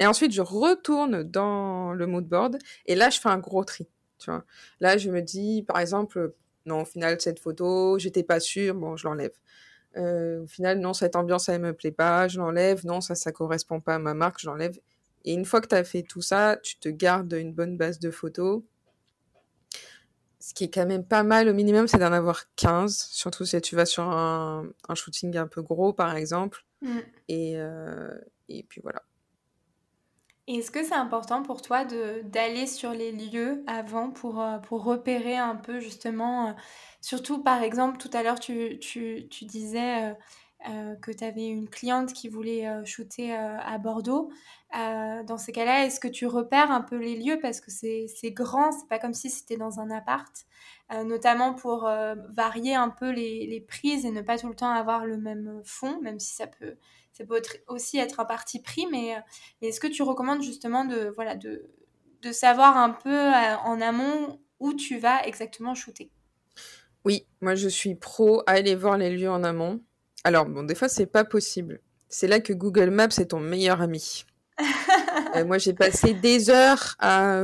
Et ensuite, je retourne dans le mood board et là, je fais un gros tri. Tu vois. Là, je me dis, par exemple, non, au final, cette photo, j'étais pas sûre, bon, je l'enlève. Euh, au final, non, cette ambiance, elle me plaît pas, je l'enlève. Non, ça, ça correspond pas à ma marque, je l'enlève. Et une fois que tu as fait tout ça, tu te gardes une bonne base de photos. Ce qui est quand même pas mal au minimum, c'est d'en avoir 15, surtout si tu vas sur un, un shooting un peu gros, par exemple. Mm. Et, euh, et puis voilà. Est-ce que c'est important pour toi d'aller sur les lieux avant pour, euh, pour repérer un peu justement, euh, surtout par exemple tout à l'heure tu, tu, tu disais euh, que tu avais une cliente qui voulait shooter à Bordeaux. dans ces cas-là, est-ce que tu repères un peu les lieux? Parce que c'est grand, c'est pas comme si c'était dans un appart, notamment pour varier un peu les, prises et ne pas tout le temps avoir le même fond, même si ça peut peut aussi être un parti pris, euh, mais, est-ce que tu recommandes justement de, voilà, de, savoir un peu euh, en amont où tu vas exactement shooter? Oui, moi je suis pro à aller voir les lieux en amont. Alors bon, des fois c'est pas possible. C'est là que Google Maps est ton meilleur ami. Euh, moi j'ai passé des heures à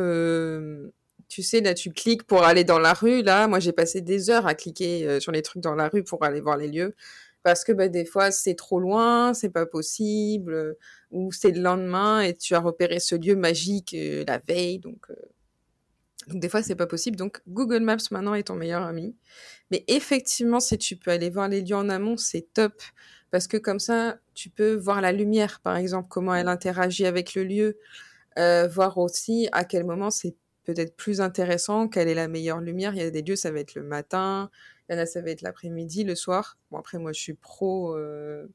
tu sais, là, tu cliques pour aller dans la rue. Là, moi, j'ai passé des heures à cliquer sur les trucs dans la rue pour aller voir les lieux parce que bah, des fois c'est trop loin, c'est pas possible, euh, ou c'est le lendemain et tu as repéré ce lieu magique euh, la veille, donc, euh, donc des fois c'est pas possible. Donc Google Maps maintenant est ton meilleur ami. Mais effectivement, si tu peux aller voir les lieux en amont, c'est top parce que comme ça, tu peux voir la lumière, par exemple, comment elle interagit avec le lieu, voir aussi à quel moment c'est peut-être plus intéressant, quelle est la meilleure lumière. Il y a des lieux, ça va être le matin, il y en a, ça va être l'après-midi, le soir. Bon, après, moi, je suis pro euh,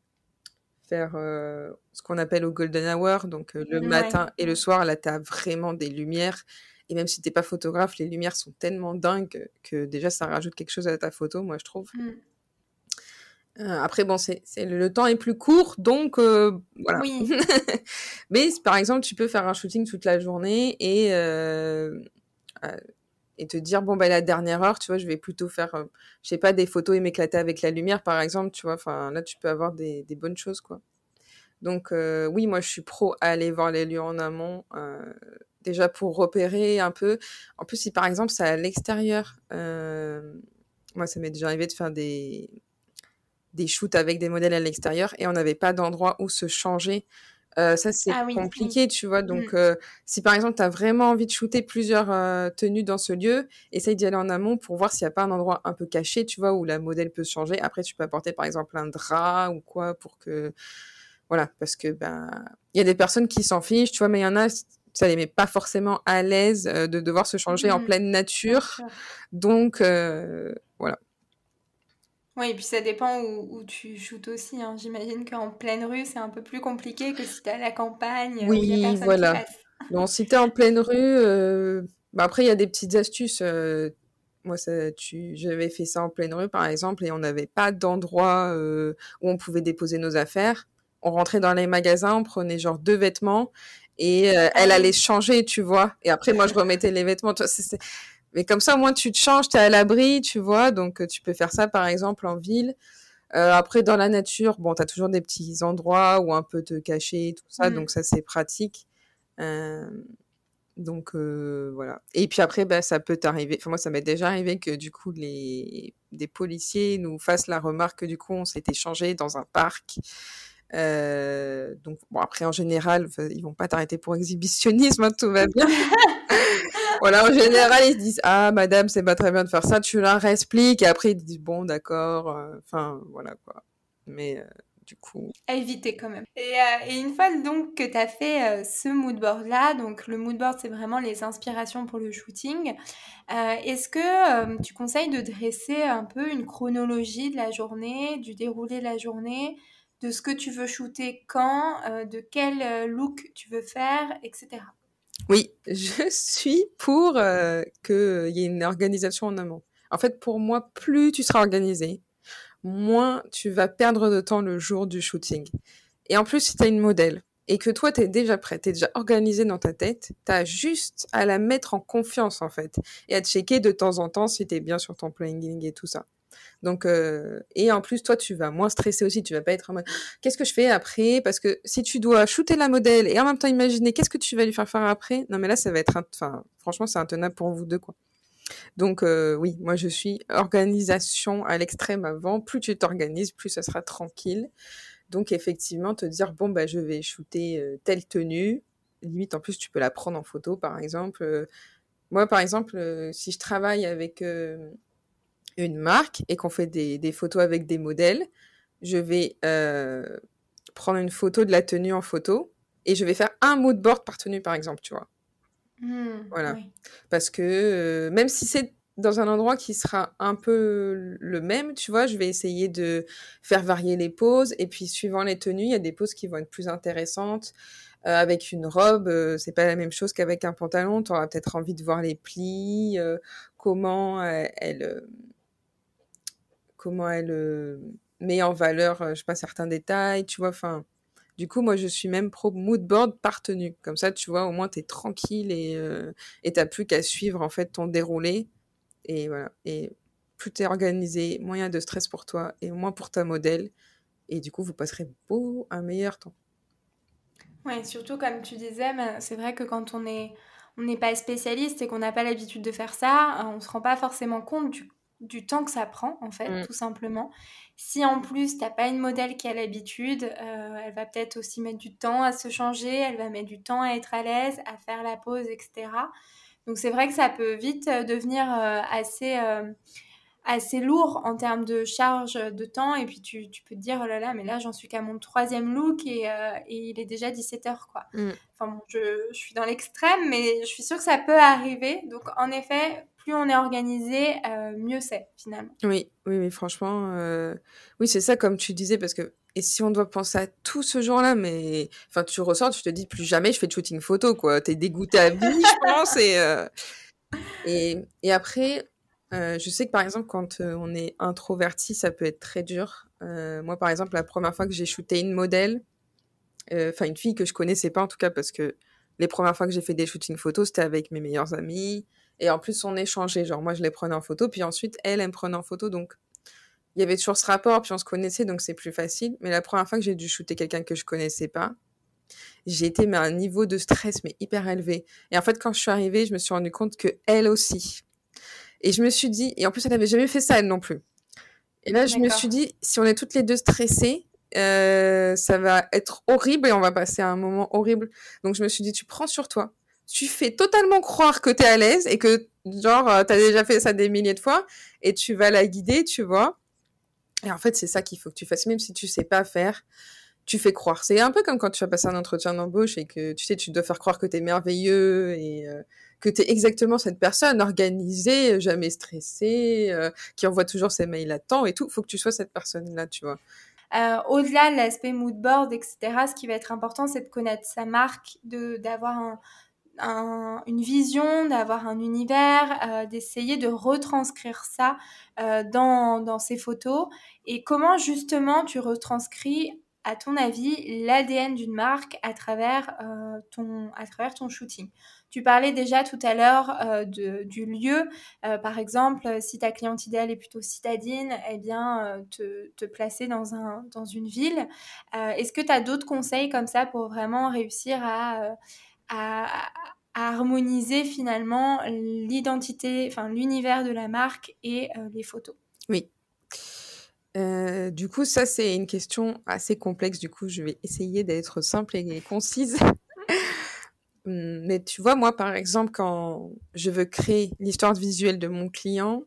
faire euh, ce qu'on appelle au golden hour, donc euh, le matin et le soir. Là, tu as vraiment des lumières. Et même si t'es pas photographe, les lumières sont tellement dingues que déjà, ça rajoute quelque chose à ta photo, moi, je trouve. Mm. après, bon, c'est, le temps est plus court, donc voilà. Oui. Mais par exemple, tu peux faire un shooting toute la journée et et te dire bon bah la dernière heure tu vois je vais plutôt faire euh, je sais pas des photos et m'éclater avec la lumière par exemple tu vois enfin là tu peux avoir des, des bonnes choses quoi donc euh, oui moi je suis pro à aller voir les lieux en amont euh, déjà pour repérer un peu en plus si par exemple c'est à l'extérieur moi ça m'est déjà arrivé de faire des des shoots avec des modèles à l'extérieur et on n'avait pas d'endroit où se changer euh, ça, c'est ah compliqué, tu vois. Donc, mmh. euh, si par exemple, tu as vraiment envie de shooter plusieurs euh, tenues dans ce lieu, essaye d'y aller en amont pour voir s'il n'y a pas un endroit un peu caché, tu vois, où la modèle peut se changer. Après, tu peux apporter par exemple un drap ou quoi pour que. Voilà, parce que ben, il y a des personnes qui s'en fichent, tu vois, mais il y en a, ça les met pas forcément à l'aise de devoir se changer en mmh. pleine nature. Donc, voilà. Oui, et puis ça dépend où, tu shootes aussi. Hein. J'imagine qu'en pleine rue, c'est un peu plus compliqué que si tu es à la campagne. Oui, où y a voilà. Qui passe. Non, si tu es en pleine rue, euh, bah après, il y a des petites astuces. Euh, moi, tu... j'avais fait ça en pleine rue, par exemple, et on n'avait pas d'endroit euh, où on pouvait déposer nos affaires. On rentrait dans les magasins, on prenait genre deux vêtements, et elle ah allait changer, tu vois. Et après, moi, je remettais les vêtements. Mais comme ça, au moins, tu te changes, tu es à l'abri, tu vois. Donc, tu peux faire ça, par exemple, en ville. Euh, après, dans la nature, bon, tu as toujours des petits endroits où un peu te cacher, tout ça. Mmh. Donc, ça, c'est pratique. Euh, donc, euh, voilà. Et puis après, bah, ça peut t'arriver. Enfin, moi, ça m'est déjà arrivé que, du coup, les... des policiers nous fassent la remarque que, du coup, on s'était changé dans un parc. Donc, bon, après, en général, ils vont pas t'arrêter pour exhibitionnisme, hein, tout va bien. voilà, en général, ils se disent Ah, madame, c'est pas très bien de faire ça, tu leur expliques. Et après, ils disent Bon, d'accord. Euh, enfin, voilà quoi. Mais euh, du coup. À éviter quand même. Et, euh, et une fois donc que tu as fait ce moodboard-là, donc le moodboard, c'est vraiment les inspirations pour le shooting. Est-ce que tu conseilles de dresser un peu une chronologie de la journée, du déroulé de la journée de ce que tu veux shooter quand, de quel look tu veux faire, etc. Oui, je suis pour euh, qu'il y ait une organisation en amont. En fait, pour moi, plus tu seras organisé, moins tu vas perdre de temps le jour du shooting. Et en plus, si tu as une modèle et que toi, tu es déjà prêt, tu es déjà organisé dans ta tête, tu as juste à la mettre en confiance, en fait, et à checker de temps en temps si tu es bien sur ton planning et tout ça. Donc, euh, et en plus, toi, tu vas moins stresser aussi. Tu vas pas être en mode, qu'est-ce que je fais après? Parce que si tu dois shooter la modèle et en même temps imaginer qu'est-ce que tu vas lui faire faire après, non, mais là, ça va être, enfin, franchement, c'est intenable pour vous deux, quoi. Donc, euh, oui, moi, je suis organisation à l'extrême avant. Plus tu t'organises, plus ça sera tranquille. Donc, effectivement, te dire, bon, bah, je vais shooter euh, telle tenue. Limite, en plus, tu peux la prendre en photo, par exemple. moi, par exemple, si je travaille avec une marque et qu'on fait des, photos avec des modèles, je vais euh, prendre une photo de la tenue en photo et je vais faire un mood board par tenue, par exemple, tu vois. Mmh, voilà. Parce que euh, même si c'est dans un endroit qui sera un peu le même, tu vois, je vais essayer de faire varier les poses. Et puis, suivant les tenues, il y a des poses qui vont être plus intéressantes. Euh, avec une robe, c'est pas la même chose qu'avec un pantalon. Tu auras peut-être envie de voir les plis, comment elle, comment elle euh, met en valeur, euh, je sais pas, certains détails, tu vois, enfin... Du coup, moi, je suis même pro moodboard par tenue. Comme ça, tu vois, au moins, tu es tranquille et euh, tu n'as plus qu'à suivre, en fait, ton déroulé. Et voilà. Et plus tu es organisé, moins de stress pour toi et moins pour ta modèle. Et du coup, vous passerez beau un meilleur temps. Ouais, surtout, comme tu disais, c'est vrai que quand on est on n'est pas spécialiste et qu'on n'a pas l'habitude de faire ça, on ne se rend pas forcément compte du du temps que ça prend, en fait, mmh. tout simplement. Si en plus, t'as pas une modèle qui a l'habitude, euh, elle va peut-être aussi mettre du temps à se changer, elle va mettre du temps à être à l'aise, à faire la pause, etc. Donc c'est vrai que ça peut vite euh, devenir euh, assez, assez lourd en termes de charge de temps. Et puis tu, peux te dire, oh là là, mais là j'en suis qu'à mon troisième look et, et, il est déjà 17h. Quoi. Mmh. Enfin bon, je, je suis dans l'extrême, mais je suis sûre que ça peut arriver. Donc en effet, plus on est organisé, euh, mieux c'est finalement. Oui, oui, oui, franchement, euh, oui, c'est ça comme tu disais, parce que et si on doit penser à tout ce jour-là, mais enfin, tu ressors, tu te dis plus jamais je fais de shooting photo, quoi. T'es dégoûté à vie, je pense, et, euh, et, et après. Je sais que par exemple, quand on est introverti, ça peut être très dur. moi, par exemple, la première fois que j'ai shooté une modèle, enfin une fille que je connaissais pas en tout cas, parce que les premières fois que j'ai fait des shootings photos, c'était avec mes meilleurs amis. Et en plus, on échangeait. Genre, moi, je les prenais en photo, puis ensuite, elle, elle me prenait en photo. Donc, il y avait toujours ce rapport, puis on se connaissait, donc c'est plus facile. Mais la première fois que j'ai dû shooter quelqu'un que je connaissais pas, j'ai été à un niveau de stress mais hyper élevé. Et en fait, quand je suis arrivée, je me suis rendu compte que elle aussi. Et je me suis dit, et en plus, elle n'avait jamais fait ça elle non plus. Et là, je me suis dit, si on est toutes les deux stressées, euh, ça va être horrible et on va passer à un moment horrible. Donc je me suis dit, tu prends sur toi, tu fais totalement croire que tu es à l'aise et que, genre, euh, tu as déjà fait ça des milliers de fois et tu vas la guider, tu vois. Et en fait, c'est ça qu'il faut que tu fasses, même si tu sais pas faire. Tu fais croire. C'est un peu comme quand tu vas passer un entretien d'embauche et que tu sais, tu dois faire croire que tu es merveilleux et euh, que tu es exactement cette personne organisée, jamais stressée, euh, qui envoie toujours ses mails à temps et tout. Faut que tu sois cette personne-là, tu vois. Euh, au-delà de l'aspect mood board, etc., ce qui va être important, c'est de connaître sa marque, d'avoir un, une vision, d'avoir un univers, euh, d'essayer de retranscrire ça dans, dans ces photos. Et comment justement tu retranscris, à ton avis, l'ADN d'une marque à travers, euh, ton, à travers ton shooting? Tu parlais déjà tout à l'heure euh, du lieu. Euh, par exemple, si ta cliente idéale est plutôt citadine, eh bien, te, te, placer dans, un, dans une ville. Est-ce que tu as d'autres conseils comme ça pour vraiment réussir à, à, harmoniser finalement l'identité, enfin l'univers de la marque et les photos? Oui. Du coup, ça, c'est une question assez complexe. Du coup, je vais essayer d'être simple et concise. Mmh, mais tu vois, moi, par exemple, quand je veux créer l'histoire visuelle de mon client,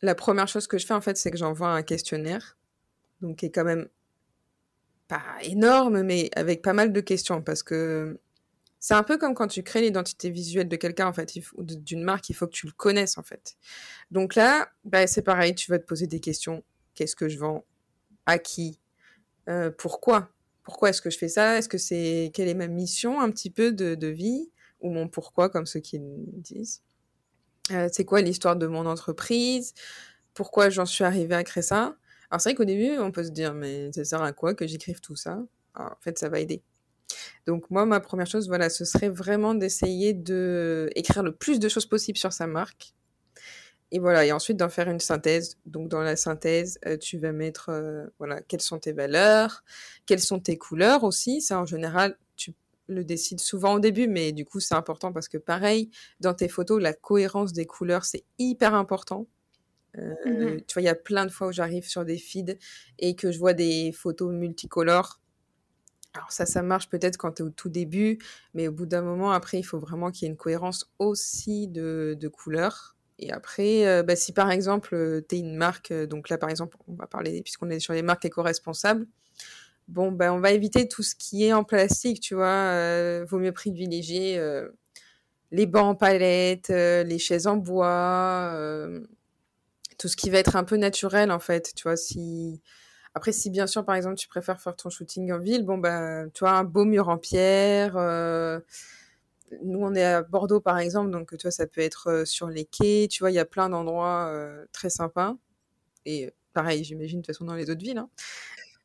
la première chose que je fais, en fait, c'est que j'envoie un questionnaire. Donc, qui est quand même pas énorme, mais avec pas mal de questions. Parce que c'est un peu comme quand tu crées l'identité visuelle de quelqu'un, en fait, ou d'une marque, il faut que tu le connaisses, en fait. Donc là, bah, c'est pareil, tu vas te poser des questions. Qu'est-ce que je vends À qui euh, Pourquoi pourquoi est-ce que je fais ça Est-ce que c'est quelle est ma mission un petit peu de, vie ou mon pourquoi comme ceux qui disent. Euh, C'est quoi l'histoire de mon entreprise Pourquoi j'en suis arrivée à créer ça. Alors c'est vrai qu'au début on peut se dire mais ça sert à quoi que j'écrive tout ça? En fait ça va aider. Donc moi ma première chose voilà ce serait vraiment d'essayer de écrire le plus de choses possible sur sa marque et voilà, et ensuite d'en faire une synthèse. Donc dans la synthèse, euh, tu vas mettre euh, voilà quelles sont tes valeurs, quelles sont tes couleurs aussi. Ça en général, tu le décides souvent au début, mais du coup c'est important parce que pareil, dans tes photos, la cohérence des couleurs c'est hyper important. Euh, mmh tu vois, il y a plein de fois où j'arrive sur des feeds et que je vois des photos multicolores. Alors ça, ça marche peut-être quand tu es au tout début, mais au bout d'un moment, après, il faut vraiment qu'il y ait une cohérence aussi de, de couleurs. Et après, euh, bah, si par exemple, euh, tu es une marque, euh, donc là par exemple, on va parler, puisqu'on est sur les marques éco-responsables, bon, bah, on va éviter tout ce qui est en plastique, tu vois. vaut mieux privilégier les bancs en palette, les chaises en bois, tout ce qui va être un peu naturel en fait, tu vois. Si après, si bien sûr, par exemple, tu préfères faire ton shooting en ville, bon bah, tu vois, un beau mur en pierre nous, on est à Bordeaux, par exemple, donc tu vois, ça peut être euh, sur les quais, tu vois, il y a plein d'endroits euh, très sympas. Et pareil, j'imagine, de toute façon, dans les autres villes. Hein.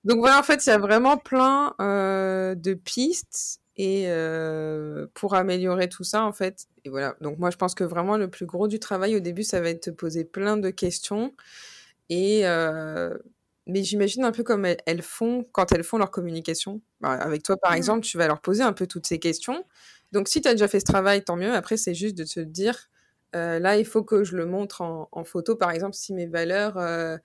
Donc voilà, en fait, il y a vraiment plein euh, de pistes et pour améliorer tout ça, en fait. Et voilà, donc moi, je pense que vraiment, le plus gros du travail au début, ça va être de poser plein de questions. Et mais j'imagine un peu comme elles, font quand elles font leur communication. Bah, avec toi, par mmh. exemple, tu vas leur poser un peu toutes ces questions. Donc, si tu as déjà fait ce travail, tant mieux. Après, c'est juste de te dire, euh, là, il faut que je le montre en, photo. Par exemple, si mes valeurs, euh,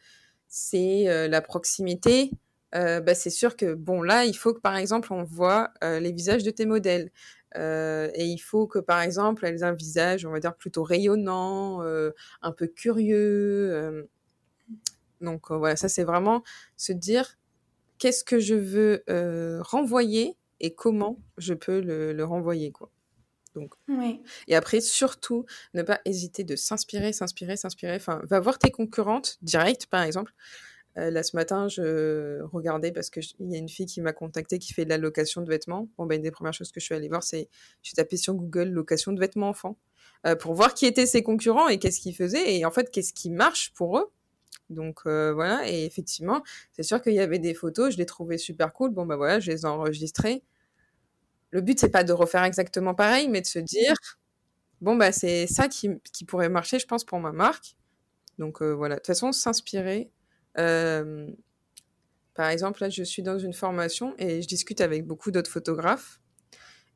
c'est euh, la proximité, bah, c'est sûr que, bon, là, il faut que, par exemple, on voit les visages de tes modèles. et il faut que, par exemple, elles aient un visage, on va dire, plutôt rayonnant, un peu curieux. donc, voilà, ça, c'est vraiment se dire, qu'est-ce que je veux renvoyer et comment je peux le, renvoyer, quoi. Donc, Et après, surtout, ne pas hésiter de s'inspirer, s'inspirer, s'inspirer. Enfin, va voir tes concurrentes direct, par exemple. Euh, là, ce matin, je regardais parce qu'il y a une fille qui m'a contacté qui fait de la location de vêtements. Bon, ben, une des premières choses que je suis allée voir, c'est j'ai tapé sur Google location de vêtements enfants euh, pour voir qui étaient ses concurrents et qu'est-ce qu'ils faisaient et en fait, qu'est-ce qui marche pour eux. Donc euh, voilà, et effectivement, c'est sûr qu'il y avait des photos, je les trouvais super cool. Bon, ben voilà, je les ai enregistrées le but c'est pas de refaire exactement pareil, mais de se dire bon bah c'est ça qui, pourrait marcher, je pense, pour ma marque. Donc euh, voilà, de toute façon, s'inspirer. Euh, par exemple, là, je suis dans une formation et je discute avec beaucoup d'autres photographes.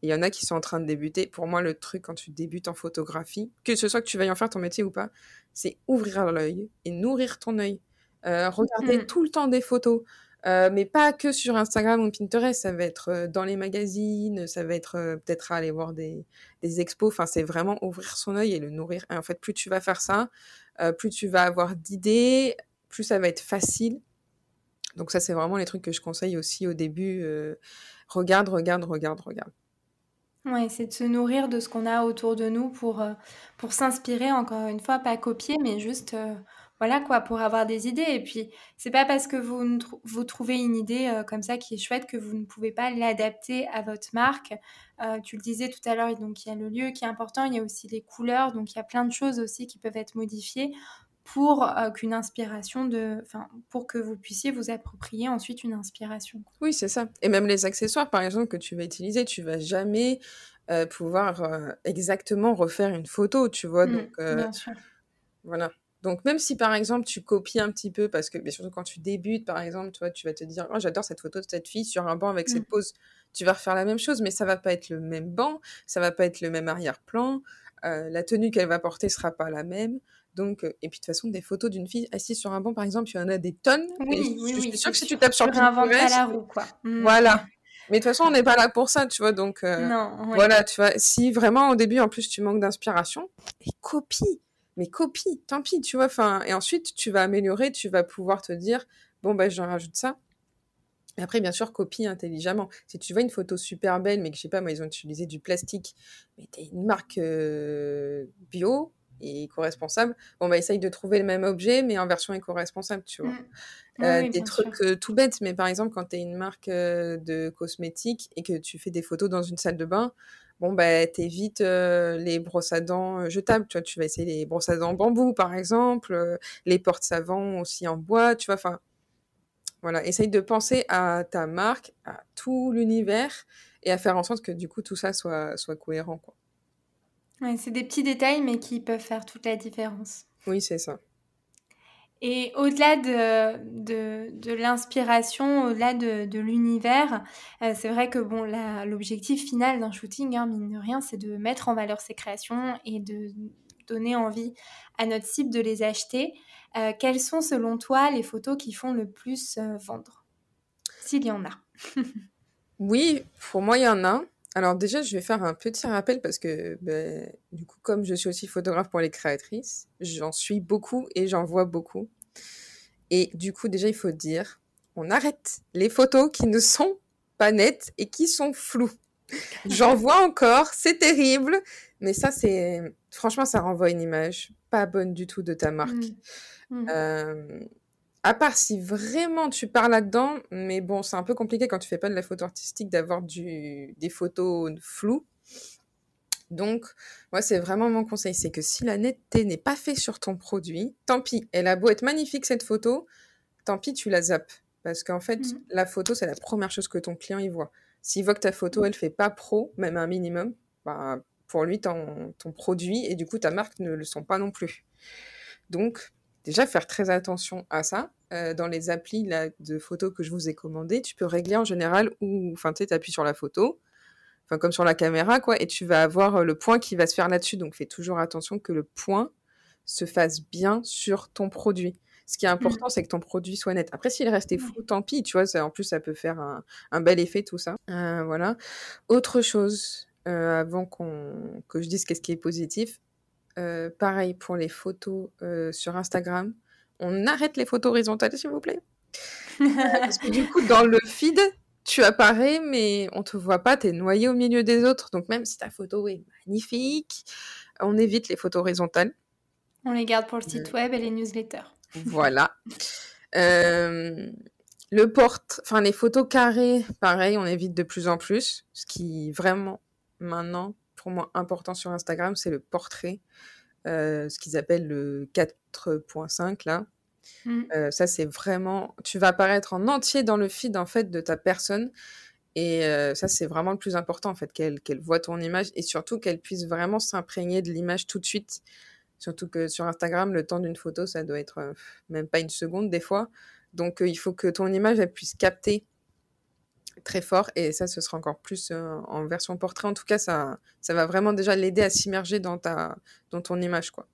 Il y en a qui sont en train de débuter. Pour moi, le truc quand tu débutes en photographie, que ce soit que tu veuilles en faire ton métier ou pas, c'est ouvrir l'œil et nourrir ton œil. Euh, regarder mmh. tout le temps des photos. Euh, mais pas que sur Instagram ou Pinterest, ça va être euh, dans les magazines, ça va être euh, peut-être aller voir des, des expos. Enfin, c'est vraiment ouvrir son œil et le nourrir. Et en fait, plus tu vas faire ça, plus tu vas avoir d'idées, plus ça va être facile Donc ça, c'est vraiment les trucs que je conseille aussi au début. regarde, regarde, regarde, regarde. Ouais, c'est de se nourrir de ce qu'on a autour de nous pour, pour s'inspirer, encore une fois, pas copier, mais juste voilà quoi, pour avoir des idées. Et puis, c'est pas parce que vous, vous trouvez une idée euh, comme ça qui est chouette que vous ne pouvez pas l'adapter à votre marque. Euh, tu le disais tout à l'heure, donc il y a le lieu qui est important, il y a aussi les couleurs, donc il y a plein de choses aussi qui peuvent être modifiées pour euh, qu'une inspiration de, enfin, pour que vous puissiez vous approprier ensuite une inspiration. Oui, c'est ça. Et même les accessoires, par exemple, que tu vas utiliser, tu vas jamais pouvoir exactement refaire une photo, tu vois. Mmh, donc, bien sûr. Voilà. Donc même si par exemple tu copies un petit peu, parce que bien surtout quand tu débutes par exemple, toi tu vas te dire oh, j'adore cette photo de cette fille sur un banc avec cette mmh. pose, tu vas refaire la même chose, mais ça va pas être le même banc, ça va pas être le même arrière-plan, euh, la tenue qu'elle va porter sera pas la même. Donc, euh, et puis de toute façon, des photos d'une fille assise sur un banc, par exemple, il y en a des tonnes. Oui, oui, je, suis sûre que si tu tapes sur Pinterest, la roue, quoi. Mmh. Voilà. Mais de toute façon, on n'est pas là pour ça, tu vois. Donc, euh, non, voilà, tu vois. Si vraiment au début, en plus, tu manques d'inspiration, et copie mais copie, tant pis, tu vois. Enfin, et ensuite, tu vas améliorer, tu vas pouvoir te dire, bon, bah, j'en rajoute ça. Et après, bien sûr, copie intelligemment. Si tu vois une photo super belle, mais que je sais pas, moi, ils ont utilisé du plastique, mais t'es une marque euh, bio et éco-responsable, bon, bah, essaye de trouver le même objet, mais en version éco-responsable, tu vois. Mmh. Euh, des trucs euh, tout bêtes, mais par exemple, quand tu es une marque de cosmétiques et que tu fais des photos dans une salle de bain, bon, bah, t'évites euh, les brosses à dents euh, jetables, tu vois, tu vas essayer les brosses à dents en bambou, par exemple, euh, les portes savants aussi en bois, tu vois, enfin, voilà, essaye de penser à ta marque, à tout l'univers, et à faire en sorte que, du coup, tout ça soit, soit cohérent, quoi. Ouais, c'est des petits détails, mais qui peuvent faire toute la différence. Oui, c'est ça. Et au-delà de, de, de l'inspiration, au-delà de, de l'univers, euh, c'est vrai que bon, l'objectif final d'un shooting, hein, mine de rien, c'est de mettre en valeur ses créations et de donner envie à notre cible de les acheter. Euh, quelles sont selon toi les photos qui font le plus euh, vendre? S'il y en a. oui, pour moi, il y en a. Alors déjà, je vais faire un petit rappel parce que ben, du coup, comme je suis aussi photographe pour les créatrices, j'en suis beaucoup et j'en vois beaucoup. Et du coup, déjà, il faut dire, on arrête les photos qui ne sont pas nettes et qui sont floues. J'en vois encore, c'est terrible, mais ça, c'est franchement, ça renvoie une image pas bonne du tout de ta marque. Mmh. Mmh. Euh, à part si vraiment tu pars là-dedans, mais bon, c'est un peu compliqué quand tu fais pas de la photo artistique d'avoir du, des photos floues. Donc, moi, c'est vraiment mon conseil, c'est que si la netteté n'est pas faite sur ton produit, tant pis. Elle a beau être magnifique cette photo, tant pis, tu la zappes. Parce qu'en fait, mmh. la photo, c'est la première chose que ton client y voit. S'il voit que ta photo, elle fait pas pro, même un minimum, bah, pour lui, ton, ton produit et du coup, ta marque ne le sont pas non plus. Donc, déjà, faire très attention à ça. Euh, dans les applis là, de photos que je vous ai commandées, tu peux régler en général où, enfin, tu appuies sur la photo, enfin, comme sur la caméra, quoi, et tu vas avoir euh, le point qui va se faire là-dessus. Donc, fais toujours attention que le point se fasse bien sur ton produit. Ce qui est important, mmh. c'est que ton produit soit net. Après, s'il restait flou, tant pis, tu vois, ça, en plus, ça peut faire un, un bel effet, tout ça. Euh, voilà. Autre chose, euh, avant qu'on, que je dise qu'est-ce qui est positif, euh, pareil pour les photos euh, sur Instagram on arrête les photos horizontales, s'il vous plaît. Parce que du coup, dans le feed, tu apparais, mais on te voit pas, tu es noyé au milieu des autres. Donc même si ta photo est magnifique, on évite les photos horizontales. On les garde pour le site web et les newsletters. Voilà. Euh, le porte, enfin les photos carrées, pareil, on évite de plus en plus. Ce qui vraiment maintenant, pour moi, important sur Instagram, c'est le portrait. Euh, ce qu'ils appellent le 4.5 là. Mmh. Euh, ça, c'est vraiment. Tu vas apparaître en entier dans le feed en fait de ta personne. Et euh, ça, c'est vraiment le plus important en fait, qu'elle qu'elle voit ton image et surtout qu'elle puisse vraiment s'imprégner de l'image tout de suite. Surtout que sur Instagram, le temps d'une photo, ça doit être même pas une seconde des fois. Donc, il faut que ton image, elle puisse capter très fort et ça ce sera encore plus euh, en version portrait. En tout cas ça ça va vraiment déjà l'aider à s'immerger dans ta dans ton image quoi.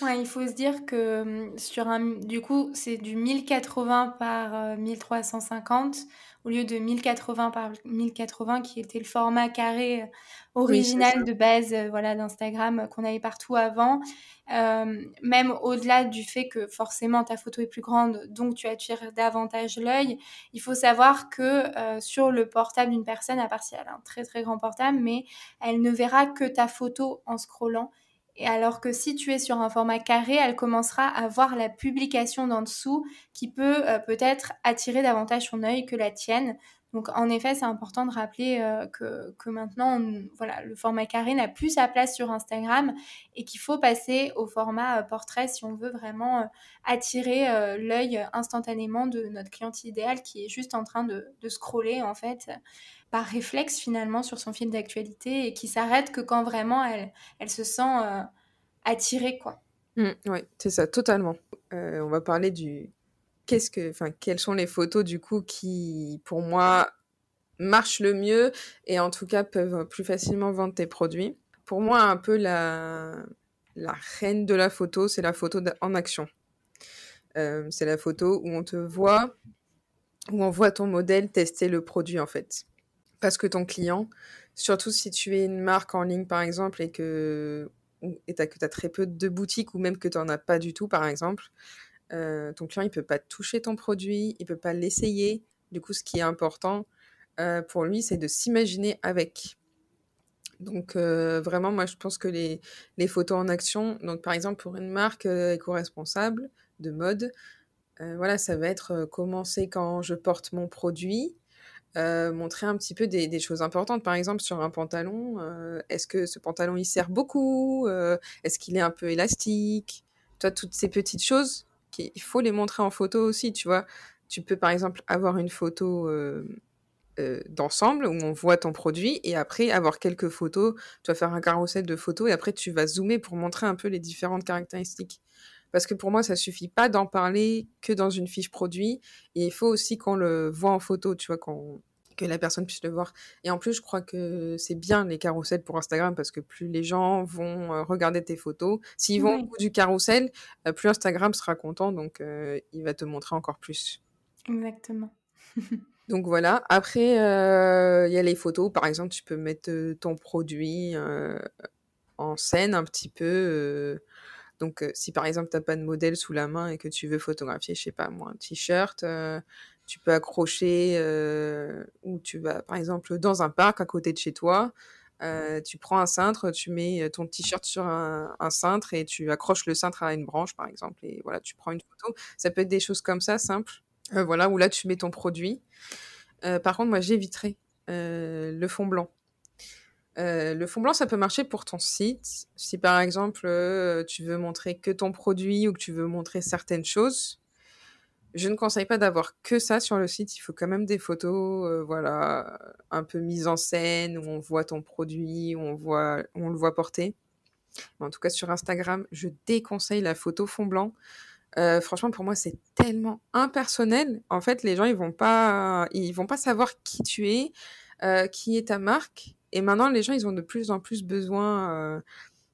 Ouais, il faut se dire que hum, sur un, du coup, c'est du 1080 par 1350 euh, au lieu de 1080 par 1080 qui était le format carré euh, original de base euh, voilà d'Instagram qu'on avait partout avant. même au-delà du fait que forcément ta photo est plus grande, donc tu attires davantage l'œil, il faut savoir que sur le portable d'une personne, à part si elle a un très très grand portable, mais elle ne verra que ta photo en scrollant et alors que si tu es sur un format carré, elle commencera à voir la publication d'en dessous qui peut euh, peut-être attirer davantage son œil que la tienne. Donc en effet, c'est important de rappeler euh, que, maintenant, le format carré n'a plus sa place sur Instagram et qu'il faut passer au format euh, portrait si on veut vraiment attirer l'œil instantanément de notre cliente idéale qui est juste en train de scroller en fait par réflexe finalement sur son fil d'actualité et qui s'arrête que quand vraiment elle, elle se sent euh, attirée quoi. Mmh, oui, c'est ça, totalement. Euh, on va parler du qu'est-ce que, enfin, quelles sont les photos du coup qui, pour moi, marchent le mieux et en tout cas peuvent plus facilement vendre tes produits. Pour moi, un peu la la reine de la photo, c'est la photo en action. Euh, c'est la photo où on te voit, où on voit ton modèle tester le produit en fait parce que ton client, surtout si tu es une marque en ligne par exemple et que tu as très peu de boutiques ou même que tu n'en as pas du tout par exemple, euh, ton client il peut pas toucher ton produit, il peut pas l'essayer. Du coup, ce qui est important euh, pour lui, c'est de s'imaginer avec. Donc euh, vraiment, moi je pense que les, photos en action, donc par exemple pour une marque éco-responsable de mode, voilà, ça va être commencer quand je porte mon produit, euh, montrer un petit peu des, choses importantes. Par exemple, sur un pantalon, euh, est-ce que ce pantalon il sert beaucoup euh, Est-ce qu'il est un peu élastique? Toi, toutes ces petites choses, il faut les montrer en photo aussi, tu vois. Tu peux par exemple avoir une photo d'ensemble où on voit ton produit et après avoir quelques photos. Tu vas faire un carrousel de photos et après tu vas zoomer pour montrer un peu les différentes caractéristiques. Parce que pour moi, ça suffit pas d'en parler que dans une fiche produit. Et il faut aussi qu'on le voit en photo, tu vois, que la personne puisse le voir. Et en plus, je crois que c'est bien les carousels pour Instagram parce que plus les gens vont euh, regarder tes photos, s'ils vont au bout du carrousel, euh, plus Instagram sera content, donc euh, il va te montrer encore plus. Exactement. donc voilà. Après, il y a les photos. Par exemple, tu peux mettre ton produit en scène un petit peu donc, euh, si par exemple, tu n'as pas de modèle sous la main et que tu veux photographier, je sais pas moi, un t-shirt, euh, tu peux accrocher euh, ou tu vas, par exemple, dans un parc à côté de chez toi. tu prends un cintre, tu mets ton t-shirt sur un, cintre et tu accroches le cintre à une branche, par exemple, et voilà, tu prends une photo. Ça peut être des choses comme ça, simples. voilà, où là, tu mets ton produit. par contre, moi, j'éviterais le fond blanc. Euh, le fond blanc, ça peut marcher pour ton site. Si par exemple, euh, tu veux montrer que ton produit ou que tu veux montrer certaines choses, je ne conseille pas d'avoir que ça sur le site. Il faut quand même des photos, euh, voilà, un peu mises en scène où on voit ton produit, où on voit, on le voit porter. en tout cas, sur Instagram, je déconseille la photo fond blanc. franchement, pour moi, c'est tellement impersonnel. En fait, les gens, ils vont pas, ils vont pas savoir qui tu es, qui est ta marque et maintenant, les gens, ils ont de plus en plus besoin euh,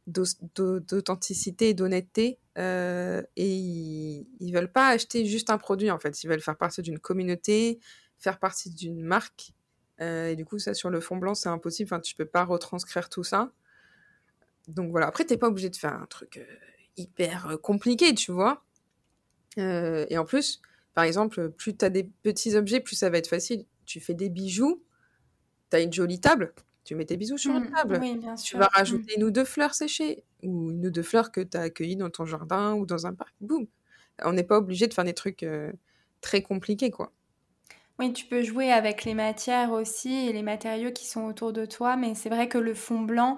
d'authenticité et d'honnêteté. Euh, et ils, ne veulent pas acheter juste un produit, en fait. Ils veulent faire partie d'une communauté, faire partie d'une marque. Euh, et du coup, ça, sur le fond blanc, c'est impossible. Enfin, tu peux pas retranscrire tout ça. Donc voilà. Après, t'es pas obligé de faire un truc hyper compliqué, tu vois. et en plus, par exemple, plus tu as des petits objets, plus ça va être facile. Tu fais des bijoux, tu as une jolie table, tu mets tes bisous sur une mmh, table. Tu vas mmh. rajouter une ou deux fleurs séchées ou une ou deux fleurs que tu as accueillies dans ton jardin ou dans un parc. Boum. On n'est pas obligé de faire des trucs euh, très compliqués, quoi. Oui, tu peux jouer avec les matières aussi et les matériaux qui sont autour de toi, mais c'est vrai que le fond blanc,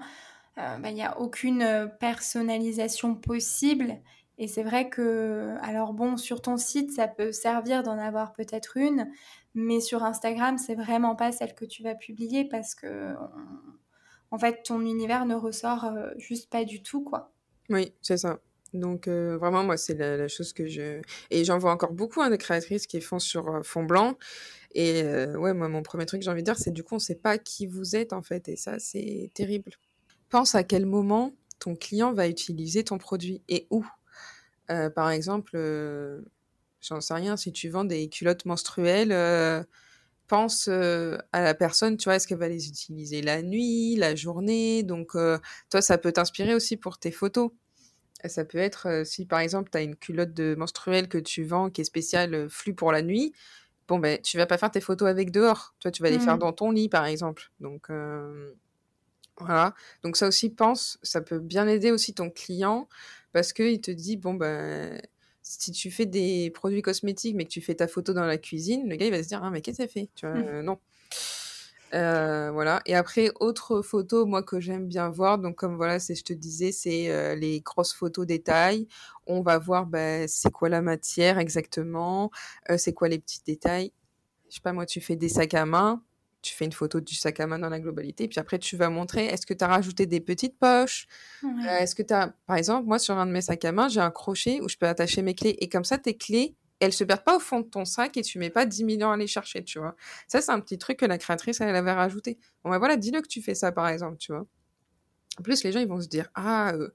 euh, bah, il n'y a aucune euh, personnalisation possible. Et c'est vrai que, alors bon, sur ton site, ça peut servir d'en avoir peut-être une, mais sur Instagram, c'est vraiment pas celle que tu vas publier parce que, en fait, ton univers ne ressort euh, juste pas du tout, quoi. Oui, c'est ça. Donc euh, vraiment, moi, c'est la, chose que je... Et j'en vois encore beaucoup hein, de créatrices qui font sur euh, fond blanc. Et ouais, moi, mon premier truc, j'ai envie de dire, c'est du coup, on sait pas qui vous êtes, en fait. Et ça, c'est terrible. Pense à quel moment ton client va utiliser ton produit et où. Par exemple, j'en sais rien, si tu vends des culottes menstruelles, pense à la personne, tu vois, est-ce qu'elle va les utiliser la nuit, la journée? Donc, toi, ça peut t'inspirer aussi pour tes photos. Ça peut être, si par exemple, tu as une culotte de menstruelle que tu vends qui est spéciale flux pour la nuit, bon, ben, tu vas pas faire tes photos avec dehors. Toi, tu vas les faire mmh. dans ton lit, par exemple. Donc, voilà. Donc, ça aussi, pense, ça peut bien aider aussi ton client parce qu'il te dit, bon, ben, si tu fais des produits cosmétiques mais que tu fais ta photo dans la cuisine, le gars, il va se dire, ah, mais qu'est-ce que ça fait? Tu vois, mmh. non. Euh, voilà. Et après, autre photo, moi, que j'aime bien voir, donc comme voilà, c'est, je te disais, c'est euh, les grosses photos détails. On va voir, bah, c'est quoi la matière exactement, euh, c'est quoi les petits détails? Je sais pas, moi, tu fais des sacs à main, tu fais une photo du sac à main dans la globalité, puis après, tu vas montrer, est-ce que tu as rajouté des petites poches? Est-ce que tu as, par exemple, moi, sur un de mes sacs à main, j'ai un crochet où je peux attacher mes clés, et comme ça, tes clés, elles se perdent pas au fond de ton sac et tu mets pas 10 millions à les chercher, tu vois. Ça, c'est un petit truc que la créatrice, elle avait rajouté. Bon, ben voilà, dis-le que tu fais ça, par exemple, tu vois. En plus, les gens, ils vont se dire, ah, euh,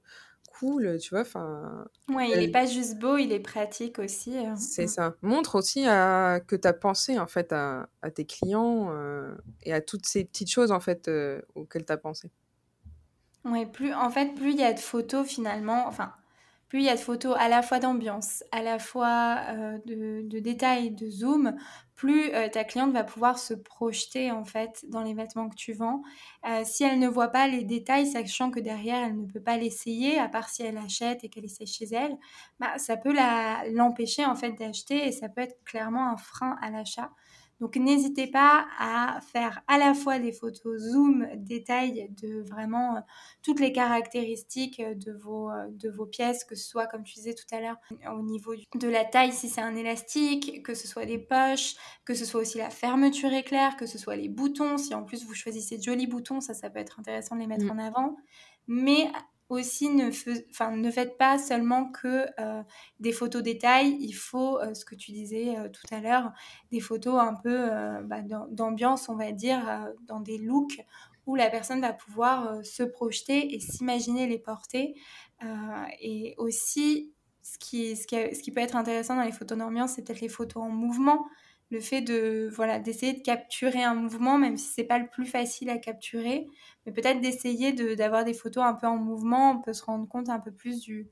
cool, tu vois, enfin... Ouais, il est pas juste beau, il est pratique aussi. Euh, c'est mm. ça. Montre aussi à... que tu as pensé, en fait, à, tes clients euh, et à toutes ces petites choses, en fait, auxquelles tu as pensé. Ouais, plus, en fait, plus il y a de photos, finalement, enfin plus il y a de photos à la fois d'ambiance, à la fois euh, de, détails, de zoom, plus euh, ta cliente va pouvoir se projeter en fait dans les vêtements que tu vends. Euh, si elle ne voit pas les détails, sachant que derrière elle ne peut pas l'essayer, à part si elle achète et qu'elle essaie chez elle, bah, ça peut l'empêcher en fait d'acheter et ça peut être clairement un frein à l'achat. Donc n'hésitez pas à faire à la fois des photos zoom, détails de vraiment euh, toutes les caractéristiques de vos, euh, de vos pièces, que ce soit comme tu disais tout à l'heure au niveau de la taille si c'est un élastique, que ce soit des poches, que ce soit aussi la fermeture éclair, que ce soit les boutons. Si en plus vous choisissez de jolis boutons, ça ça peut être intéressant de les mettre mm. en avant. Mais aussi ne, faites pas seulement que euh, des photos détails, il faut, euh, ce que tu disais euh, tout à l'heure, des photos un peu bah, d'ambiance, on va dire, dans des looks où la personne va pouvoir se projeter et s'imaginer les porter. et aussi, ce qui peut être intéressant dans les photos d'ambiance, c'est peut-être les photos en mouvement le fait de voilà d'essayer de capturer un mouvement même si c'est pas le plus facile à capturer mais peut-être d'essayer d'avoir des photos un peu en mouvement on peut se rendre compte un peu plus du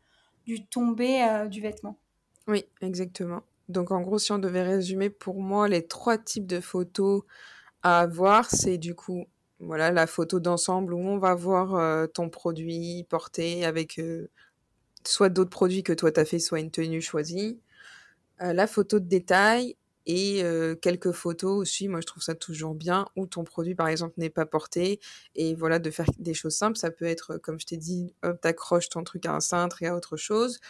du tombé euh, du vêtement. Oui exactement. Donc en gros si on devait résumer pour moi les trois types de photos à avoir c'est du coup voilà la photo d'ensemble où on va voir euh, ton produit porté avec euh, soit d'autres produits que toi tu as fait soit une tenue choisie. La photo de détail et quelques photos aussi. Moi, je trouve ça toujours bien où ton produit, par exemple, n'est pas porté. Et voilà, de faire des choses simples. Ça peut être, comme je t'ai dit, hop, t'accroches ton truc à un cintre et à autre chose.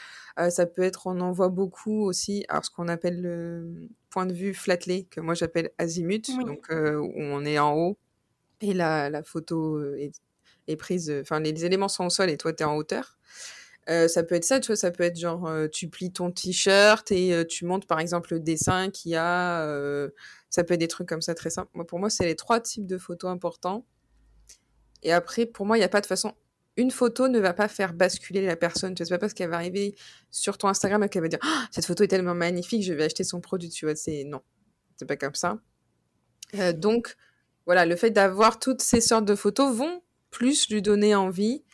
ça peut être, on en voit beaucoup aussi, alors ce qu'on appelle le point de vue flatlé, que moi j'appelle azimut, donc où on est en haut et la, la photo est, est prise, enfin les éléments sont au sol et toi tu es en hauteur. Euh, ça peut être ça, tu vois, ça peut être genre euh, tu plies ton t-shirt et euh, tu montes par exemple le dessin qui a, ça peut être des trucs comme ça très simples. Moi, pour moi, c'est les trois types de photos importants. Et après, pour moi, il n'y a pas de façon. Une photo ne va pas faire basculer la personne. Tu sais pas parce qu'elle va arriver sur ton Instagram et qu'elle va dire «Ah, cette photo est tellement magnifique, je vais acheter son produit. Tu vois, c'est non, c'est pas comme ça. donc voilà, le fait d'avoir toutes ces sortes de photos vont plus lui donner envie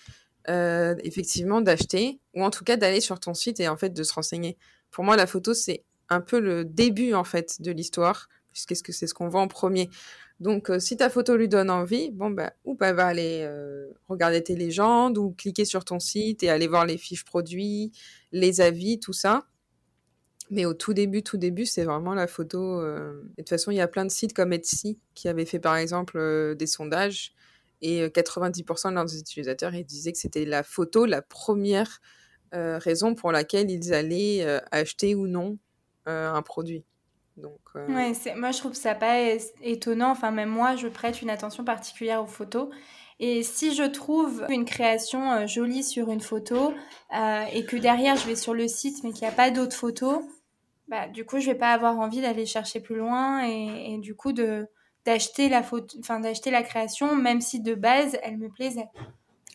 euh, effectivement d'acheter ou en tout cas d'aller sur ton site et en fait de se renseigner. Pour moi, la photo c'est un peu le début en fait de l'histoire puisque c'est ce qu'on voit en premier. Donc, euh, si ta photo lui donne envie, bon bah, ou bah, va aller euh, regarder tes légendes ou cliquer sur ton site et aller voir les fiches produits, les avis, tout ça. Mais au tout début, tout début, c'est vraiment la photo. De toute façon, il y a plein de sites comme Etsy qui avaient fait par exemple des sondages et 90% de leurs utilisateurs ils disaient que c'était la photo la première raison pour laquelle ils allaient acheter ou non un produit. Donc, ouais, moi je trouve ça pas étonnant. Enfin, même moi, je prête une attention particulière aux photos. Et si je trouve une création jolie sur une photo et que derrière je vais sur le site mais qu'il n'y a pas d'autres photos, bah, du coup je vais pas avoir envie d'aller chercher plus loin et du coup de, d'acheter la enfin d'acheter la création, même si de base elle me plaisait.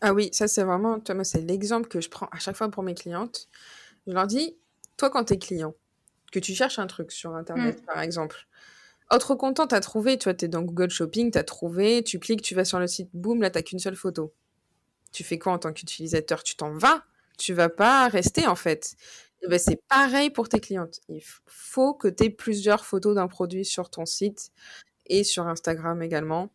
Ah oui, ça c'est vraiment, toi, moi, c'est l'exemple que je prends à chaque fois pour mes clientes. Je leur dis, toi, quand tu es client, que tu cherches un truc sur Internet, Mm. par exemple, autre content, t'as trouvé, tu vois, t'es dans Google Shopping, t'as trouvé, tu cliques, tu vas sur le site, boum, là, t'as qu'une seule photo. Tu fais quoi en tant qu'utilisateur? Tu t'en vas Tu vas pas rester, en fait. Et ben, c'est pareil pour tes clientes. Il faut que tu aies plusieurs photos d'un produit sur ton site et sur Instagram également.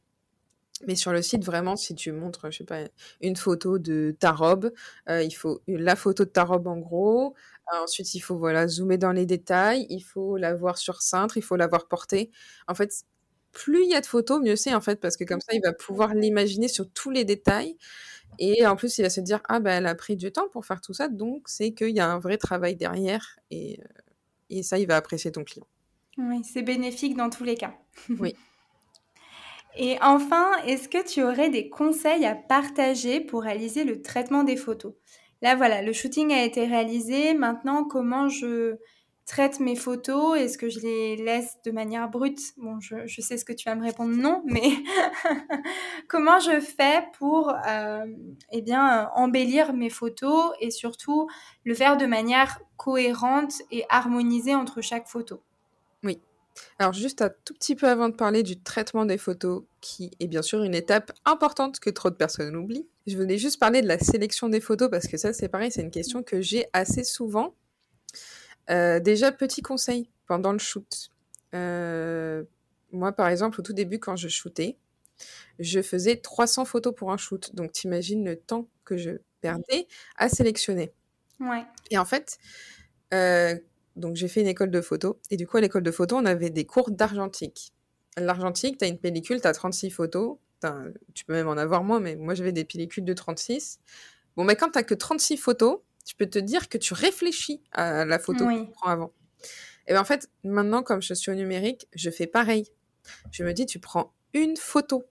Mais sur le site, vraiment, si tu montres, je sais pas, une photo de ta robe, euh, il faut la photo de ta robe en gros. Euh, ensuite, il faut voilà zoomer dans les détails. Il faut la voir sur cintre. Il faut la voir portée. En fait, plus il y a de photos, mieux c'est en fait parce que comme ça, il va pouvoir l'imaginer sur tous les détails. Et en plus, il va se dire ah ben elle a pris du temps pour faire tout ça, donc c'est qu'il y a un vrai travail derrière et, euh, et ça, il va apprécier ton client. Oui, c'est bénéfique dans tous les cas. Oui. Et enfin, est-ce que tu aurais des conseils à partager pour réaliser le traitement des photos? Là, voilà, le shooting a été réalisé. Maintenant, comment je traite mes photos? Est-ce que je les laisse de manière brute? Bon, je, je, sais ce que tu vas me répondre non, mais comment je fais pour euh, eh bien, embellir mes photos et surtout le faire de manière cohérente et harmonisée entre chaque photo? Alors juste un tout petit peu avant de parler du traitement des photos, qui est bien sûr une étape importante que trop de personnes oublient, je voulais juste parler de la sélection des photos parce que ça c'est pareil, c'est une question que j'ai assez souvent. Euh, déjà, petit conseil pendant le shoot. Euh, moi par exemple, au tout début quand je shootais, je faisais 300 photos pour un shoot. Donc t'imagines le temps que je perdais à sélectionner. Ouais. Et en fait, euh, donc j'ai fait une école de photo. Et du coup, à l'école de photo, on avait des cours d'argentique. L'argentique, tu as une pellicule, tu as 36 photos. Tu peux même en avoir moins, mais moi j'avais des pellicules de 36. Bon, mais quand tu que 36 photos, tu peux te dire que tu réfléchis à la photo oui. que tu prends avant. Et bien en fait, maintenant, comme je suis au numérique, je fais pareil. Je me dis, tu prends une photo.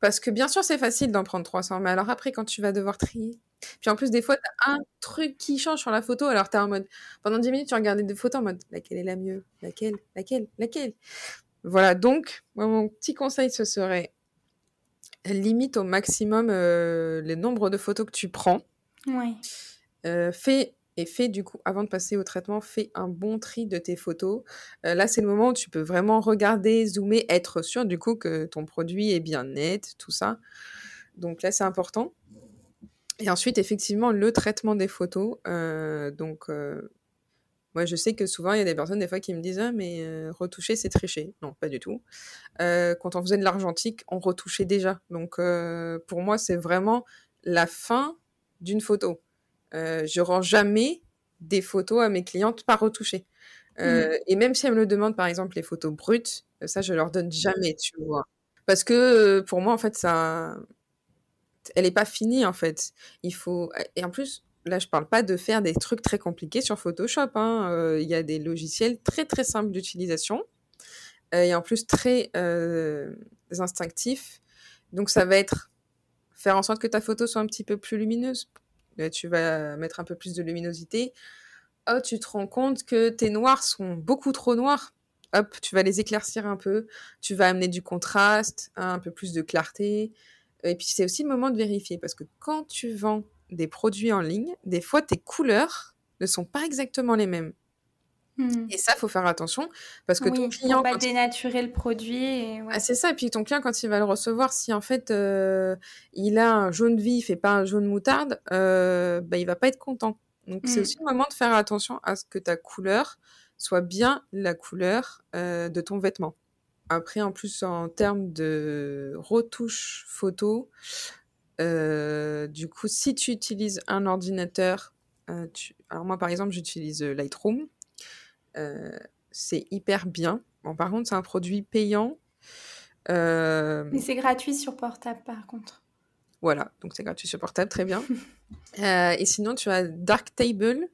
Parce que bien sûr, c'est facile d'en prendre 300, mais alors après, quand tu vas devoir trier, puis en plus, des fois, t'as un truc qui change sur la photo, alors t'es en mode, pendant 10 minutes, tu regardais des photos en mode, laquelle est la mieux? Laquelle? Laquelle? Laquelle? Voilà, donc, moi, mon petit conseil, ce serait, limite au maximum euh, les nombres de photos que tu prends. Oui. Euh, fais et fais du coup, avant de passer au traitement, fais un bon tri de tes photos. Euh, là, c'est le moment où tu peux vraiment regarder, zoomer, être sûr du coup que ton produit est bien net, tout ça. Donc là, c'est important. Et ensuite, effectivement, le traitement des photos. Euh, donc, euh, moi, je sais que souvent, il y a des personnes, des fois, qui me disent Ah, mais euh, retoucher, c'est tricher. Non, pas du tout. Euh, quand on faisait de l'argentique, on retouchait déjà. Donc, euh, pour moi, c'est vraiment la fin d'une photo. Euh, je rends jamais des photos à mes clientes pas retouchées. Euh, mmh. Et même si elles me le demandent, par exemple, les photos brutes, ça, je leur donne jamais, tu vois. Parce que pour moi, en fait, ça, elle est pas finie, en fait. Il faut, et en plus, là, je parle pas de faire des trucs très compliqués sur Photoshop. Hein. Euh, il y a des logiciels très très simples d'utilisation euh, et en plus très euh, instinctifs. Donc, ça va être faire en sorte que ta photo soit un petit peu plus lumineuse. Tu vas mettre un peu plus de luminosité. Oh, tu te rends compte que tes noirs sont beaucoup trop noirs. Hop, tu vas les éclaircir un peu. Tu vas amener du contraste, hein, un peu plus de clarté. Et puis, c'est aussi le moment de vérifier parce que quand tu vends des produits en ligne, des fois, tes couleurs ne sont pas exactement les mêmes. Mmh. Et ça, faut faire attention parce que oui, ton client. Faut pas dénaturer il... le produit. Et... Ouais. Ah, c'est ça. Et puis ton client, quand il va le recevoir, si en fait euh, il a un jaune vif et pas un jaune moutarde, euh, bah, il va pas être content. Donc mmh. c'est aussi le moment de faire attention à ce que ta couleur soit bien la couleur euh, de ton vêtement. Après, en plus, en termes de retouche photo, euh, du coup, si tu utilises un ordinateur, euh, tu... alors moi par exemple, j'utilise Lightroom. Euh, c'est hyper bien. Bon, par contre, c'est un produit payant. Mais c'est gratuit sur portable, par contre. Voilà, donc c'est gratuit sur portable, très bien. et sinon, tu as Darktable.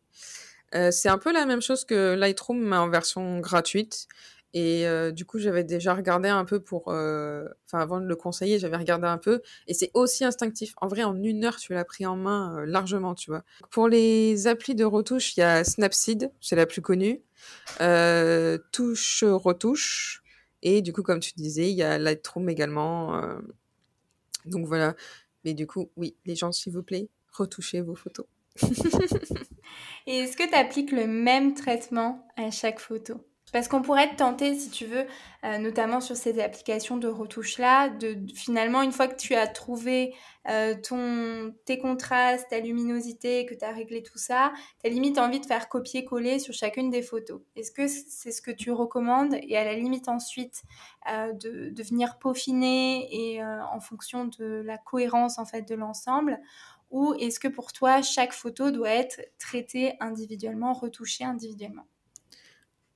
C'est un peu la même chose que Lightroom, mais en version gratuite. Et euh, du coup, j'avais déjà regardé un peu pour... Enfin, euh, avant de le conseiller, j'avais regardé un peu. Et c'est aussi instinctif. En vrai, en une heure, tu l'as pris en main euh, largement, tu vois. Pour les applis de retouche, il y a Snapseed, c'est la plus connue. Touche retouche. Et du coup, comme tu disais, il y a Lightroom également. donc voilà. Mais du coup, oui, les gens, s'il vous plaît, retouchez vos photos. Et est-ce que tu appliques le même traitement à chaque photo? Parce qu'on pourrait te tenter, si tu veux, euh, notamment sur ces applications de retouche-là, de, finalement, une fois que tu as trouvé euh, ton, tes contrastes, ta luminosité, que tu as réglé tout ça, tu as limite envie de faire copier-coller sur chacune des photos. Est-ce que c'est ce que tu recommandes Et à la limite ensuite, euh, de, de, venir peaufiner et en fonction de la cohérence en fait de l'ensemble? Ou est-ce que pour toi, chaque photo doit être traitée individuellement, retouchée individuellement?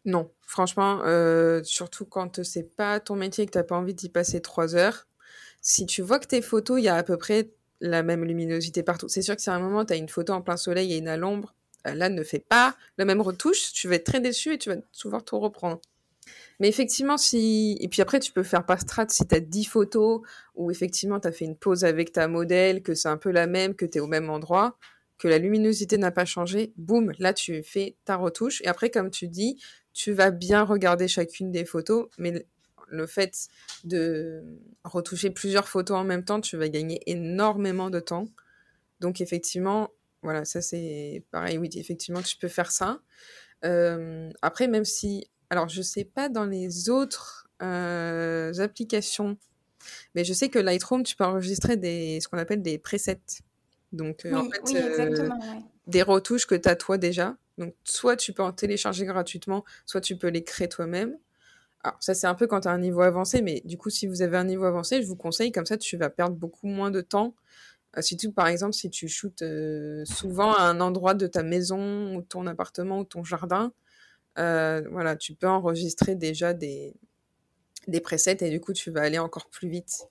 Non, franchement, euh, surtout quand c'est pas ton métier et que t'as pas envie d'y passer trois heures. Si tu vois que tes photos, il y a à peu près la même luminosité partout. C'est sûr que si à un moment tu as une photo en plein soleil et une à l'ombre, euh, là ne fais pas la même retouche, tu vas être très déçu et tu vas souvent tout reprendre. Mais effectivement, si. Et puis après, tu peux faire par strat si tu as 10 photos où effectivement tu as fait une pause avec ta modèle, que c'est un peu la même, que tu es au même endroit que la luminosité n'a pas changé, boum, là tu fais ta retouche. Et après, comme tu dis, tu vas bien regarder chacune des photos, mais le fait de retoucher plusieurs photos en même temps, tu vas gagner énormément de temps. Donc effectivement, voilà, ça c'est pareil, oui, effectivement, tu peux faire ça. Euh, après, même si, alors je sais pas dans les autres euh, applications, mais je sais que Lightroom, tu peux enregistrer des, ce qu'on appelle des presets. Donc, euh, en fait, euh, des retouches que tu as toi déjà. Donc, soit tu peux en télécharger gratuitement, soit tu peux les créer toi-même. Alors, ça, c'est un peu quand tu as un niveau avancé, mais du coup, si vous avez un niveau avancé, je vous conseille, comme ça, tu vas perdre beaucoup moins de temps. Euh, surtout, par exemple, si tu shootes souvent à un endroit de ta maison, ou ton appartement, ou ton jardin, voilà, tu peux enregistrer déjà des, des presets et du coup, tu vas aller encore plus vite.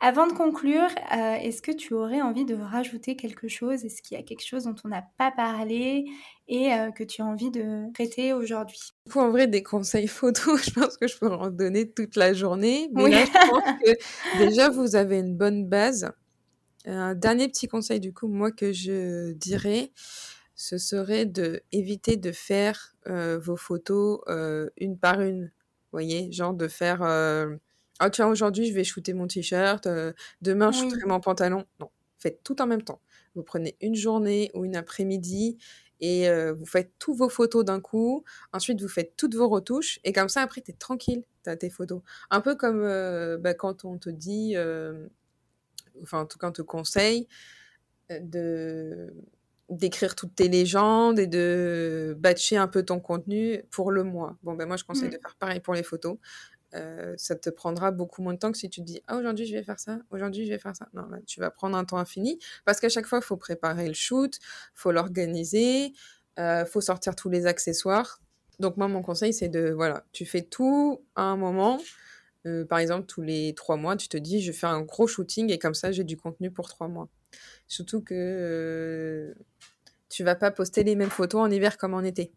Avant de conclure, euh, est-ce que tu aurais envie de rajouter quelque chose? Est-ce qu'il y a quelque chose dont on n'a pas parlé et euh, que tu as envie de traiter aujourd'hui? Coup, en vrai, des conseils photos, je pense que je pourrais en donner toute la journée. Mais là, je pense que déjà, vous avez une bonne base. Un dernier petit conseil, du coup, moi, que je dirais, ce serait de éviter de faire euh, vos photos une par une. Vous voyez, genre de faire ah tiens, aujourd'hui, je vais shooter mon t-shirt, euh, demain, je shooterai mon pantalon. Non, faites tout en même temps. Vous prenez une journée ou une après-midi et euh, vous faites tous vos photos d'un coup. Ensuite, vous faites toutes vos retouches et comme ça, après, tu es tranquille, tu as tes photos. Un peu comme euh, bah, quand on te dit, enfin, en tout cas, on te conseille de d'écrire toutes tes légendes et de batcher un peu ton contenu pour le mois. Bon, ben moi, je conseille mmh. de faire pareil pour les photos. Euh, ça te prendra beaucoup moins de temps que si tu te dis ah aujourd'hui je vais faire ça, aujourd'hui je vais faire ça. Non, tu vas prendre un temps infini parce qu'à chaque fois il faut préparer le shoot, faut l'organiser, euh, faut sortir tous les accessoires. Donc moi mon conseil c'est de voilà, tu fais tout à un moment. Euh, par exemple tous les trois mois, tu te dis je fais un gros shooting et comme ça j'ai du contenu pour trois mois. Surtout que euh, tu vas pas poster les mêmes photos en hiver comme en été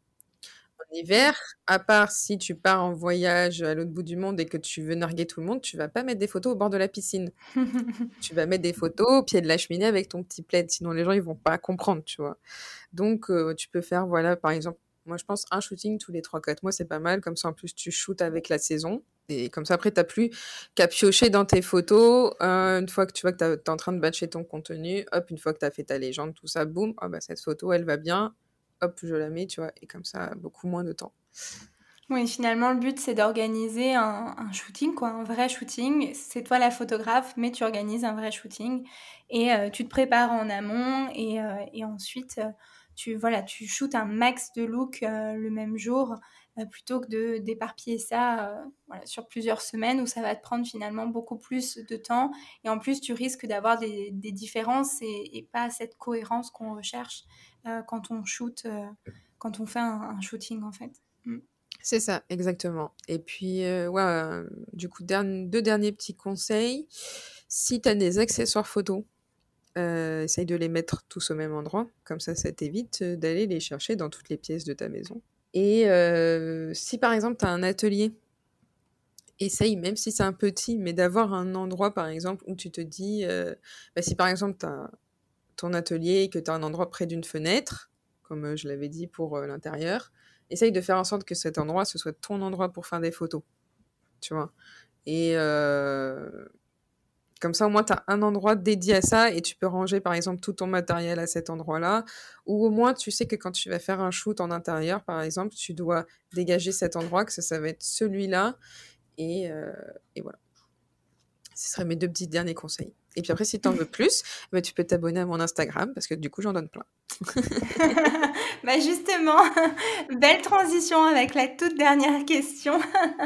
hiver, à part si tu pars en voyage à l'autre bout du monde et que tu veux narguer tout le monde, tu vas pas mettre des photos au bord de la piscine. tu vas mettre des photos au pied de la cheminée avec ton petit plaid, sinon les gens ils vont pas comprendre, tu vois. Donc euh, tu peux faire, voilà, par exemple, moi je pense un shooting tous les 3-4 mois, c'est pas mal, comme ça en plus tu shootes avec la saison. Et comme ça, après, tu n'as plus qu'à piocher dans tes photos. Euh, une fois que tu vois que tu es en train de batcher ton contenu, hop, une fois que tu as fait ta légende, tout ça, boum, oh, bah, cette photo, elle va bien hop, je la mets, tu vois, et comme ça, beaucoup moins de temps. Oui, finalement, le but, c'est d'organiser un, shooting, quoi, un vrai shooting. C'est toi la photographe, mais tu organises un vrai shooting et euh, tu te prépares en amont et, euh, ensuite, euh, tu, voilà, tu shootes un max de look le même jour plutôt que de d'éparpiller ça sur plusieurs semaines où ça va te prendre finalement beaucoup plus de temps et en plus, tu risques d'avoir des, différences et pas cette cohérence qu'on recherche. Euh, quand on shoot, euh, quand on fait un, shooting en fait. Mm. C'est ça, exactement. Et puis, euh, ouais, du coup, deux derniers petits conseils. Si tu as des accessoires photos, essaye de les mettre tous au même endroit. Comme ça, ça t'évite d'aller les chercher dans toutes les pièces de ta maison. Et si par exemple, tu as un atelier, essaye, même si c'est un petit, mais d'avoir un endroit, par exemple, où tu te dis, bah, si par exemple, tu as ton atelier et que tu as un endroit près d'une fenêtre, comme euh, je l'avais dit pour euh, l'intérieur, essaye de faire en sorte que cet endroit, ce soit ton endroit pour faire des photos. Tu vois Et euh, Comme ça, au moins, tu as un endroit dédié à ça et tu peux ranger, par exemple, tout ton matériel à cet endroit-là. Ou au moins, tu sais que quand tu vas faire un shoot en intérieur, par exemple, tu dois dégager cet endroit, que ça, va être celui-là. Et, et voilà. Ce seraient mes deux petits derniers conseils. Et puis après, si tu en veux plus, bah, tu peux t'abonner à mon Instagram parce que du coup, j'en donne plein. bah justement, belle transition avec la toute dernière question.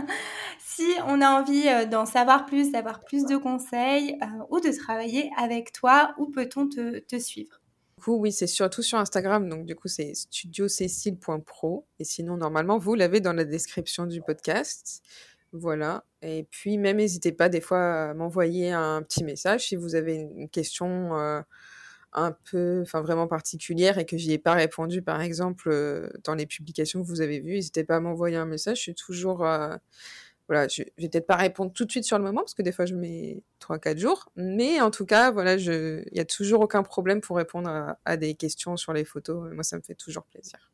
si on a envie euh, d'en savoir plus, d'avoir plus de conseils euh, ou de travailler avec toi, où peut-on te, te suivre? Du coup, oui, c'est surtout sur Instagram. Donc, du coup, c'est studiocécile.pro. Et sinon, normalement, vous l'avez dans la description du podcast. Voilà. Et puis, même n'hésitez pas des fois à m'envoyer un petit message si vous avez une question euh, un peu, enfin vraiment particulière et que j'y ai pas répondu, par exemple, euh, dans les publications que vous avez vues. N'hésitez pas à m'envoyer un message. Je suis toujours, euh, voilà, je, vais peut-être pas répondre tout de suite sur le moment parce que des fois je mets 3-4 jours. Mais en tout cas, voilà, il y a toujours aucun problème pour répondre à des questions sur les photos. Moi, ça me fait toujours plaisir.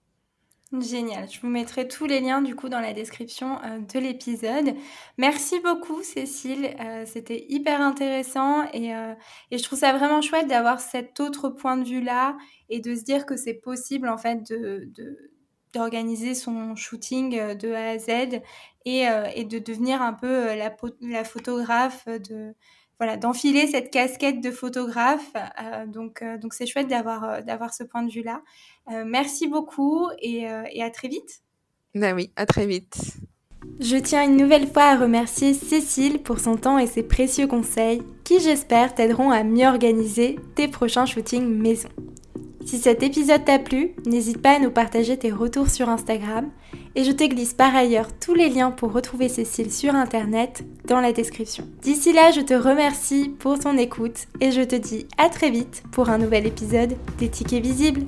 Génial. Je vous mettrai tous les liens du coup dans la description euh, de l'épisode. Merci beaucoup Cécile. Euh, c'était hyper intéressant et, euh, et, je trouve ça vraiment chouette d'avoir cet autre point de vue là et de se dire que c'est possible en fait d'organiser son shooting de A à Z et, de devenir un peu la photographe de voilà, d'enfiler cette casquette de photographe. donc, donc c'est chouette d'avoir, d'avoir ce point de vue-là. Euh, merci beaucoup euh, et, à très vite. Ben oui, à très vite. Je tiens une nouvelle fois à remercier Cécile pour son temps et ses précieux conseils qui j'espère t'aideront à mieux organiser tes prochains shootings maison. Si cet épisode t'a plu, n'hésite pas à nous partager tes retours sur Instagram et je te glisse par ailleurs tous les liens pour retrouver Cécile sur internet dans la description. D'ici là, je te remercie pour ton écoute et je te dis à très vite pour un nouvel épisode des tickets visibles.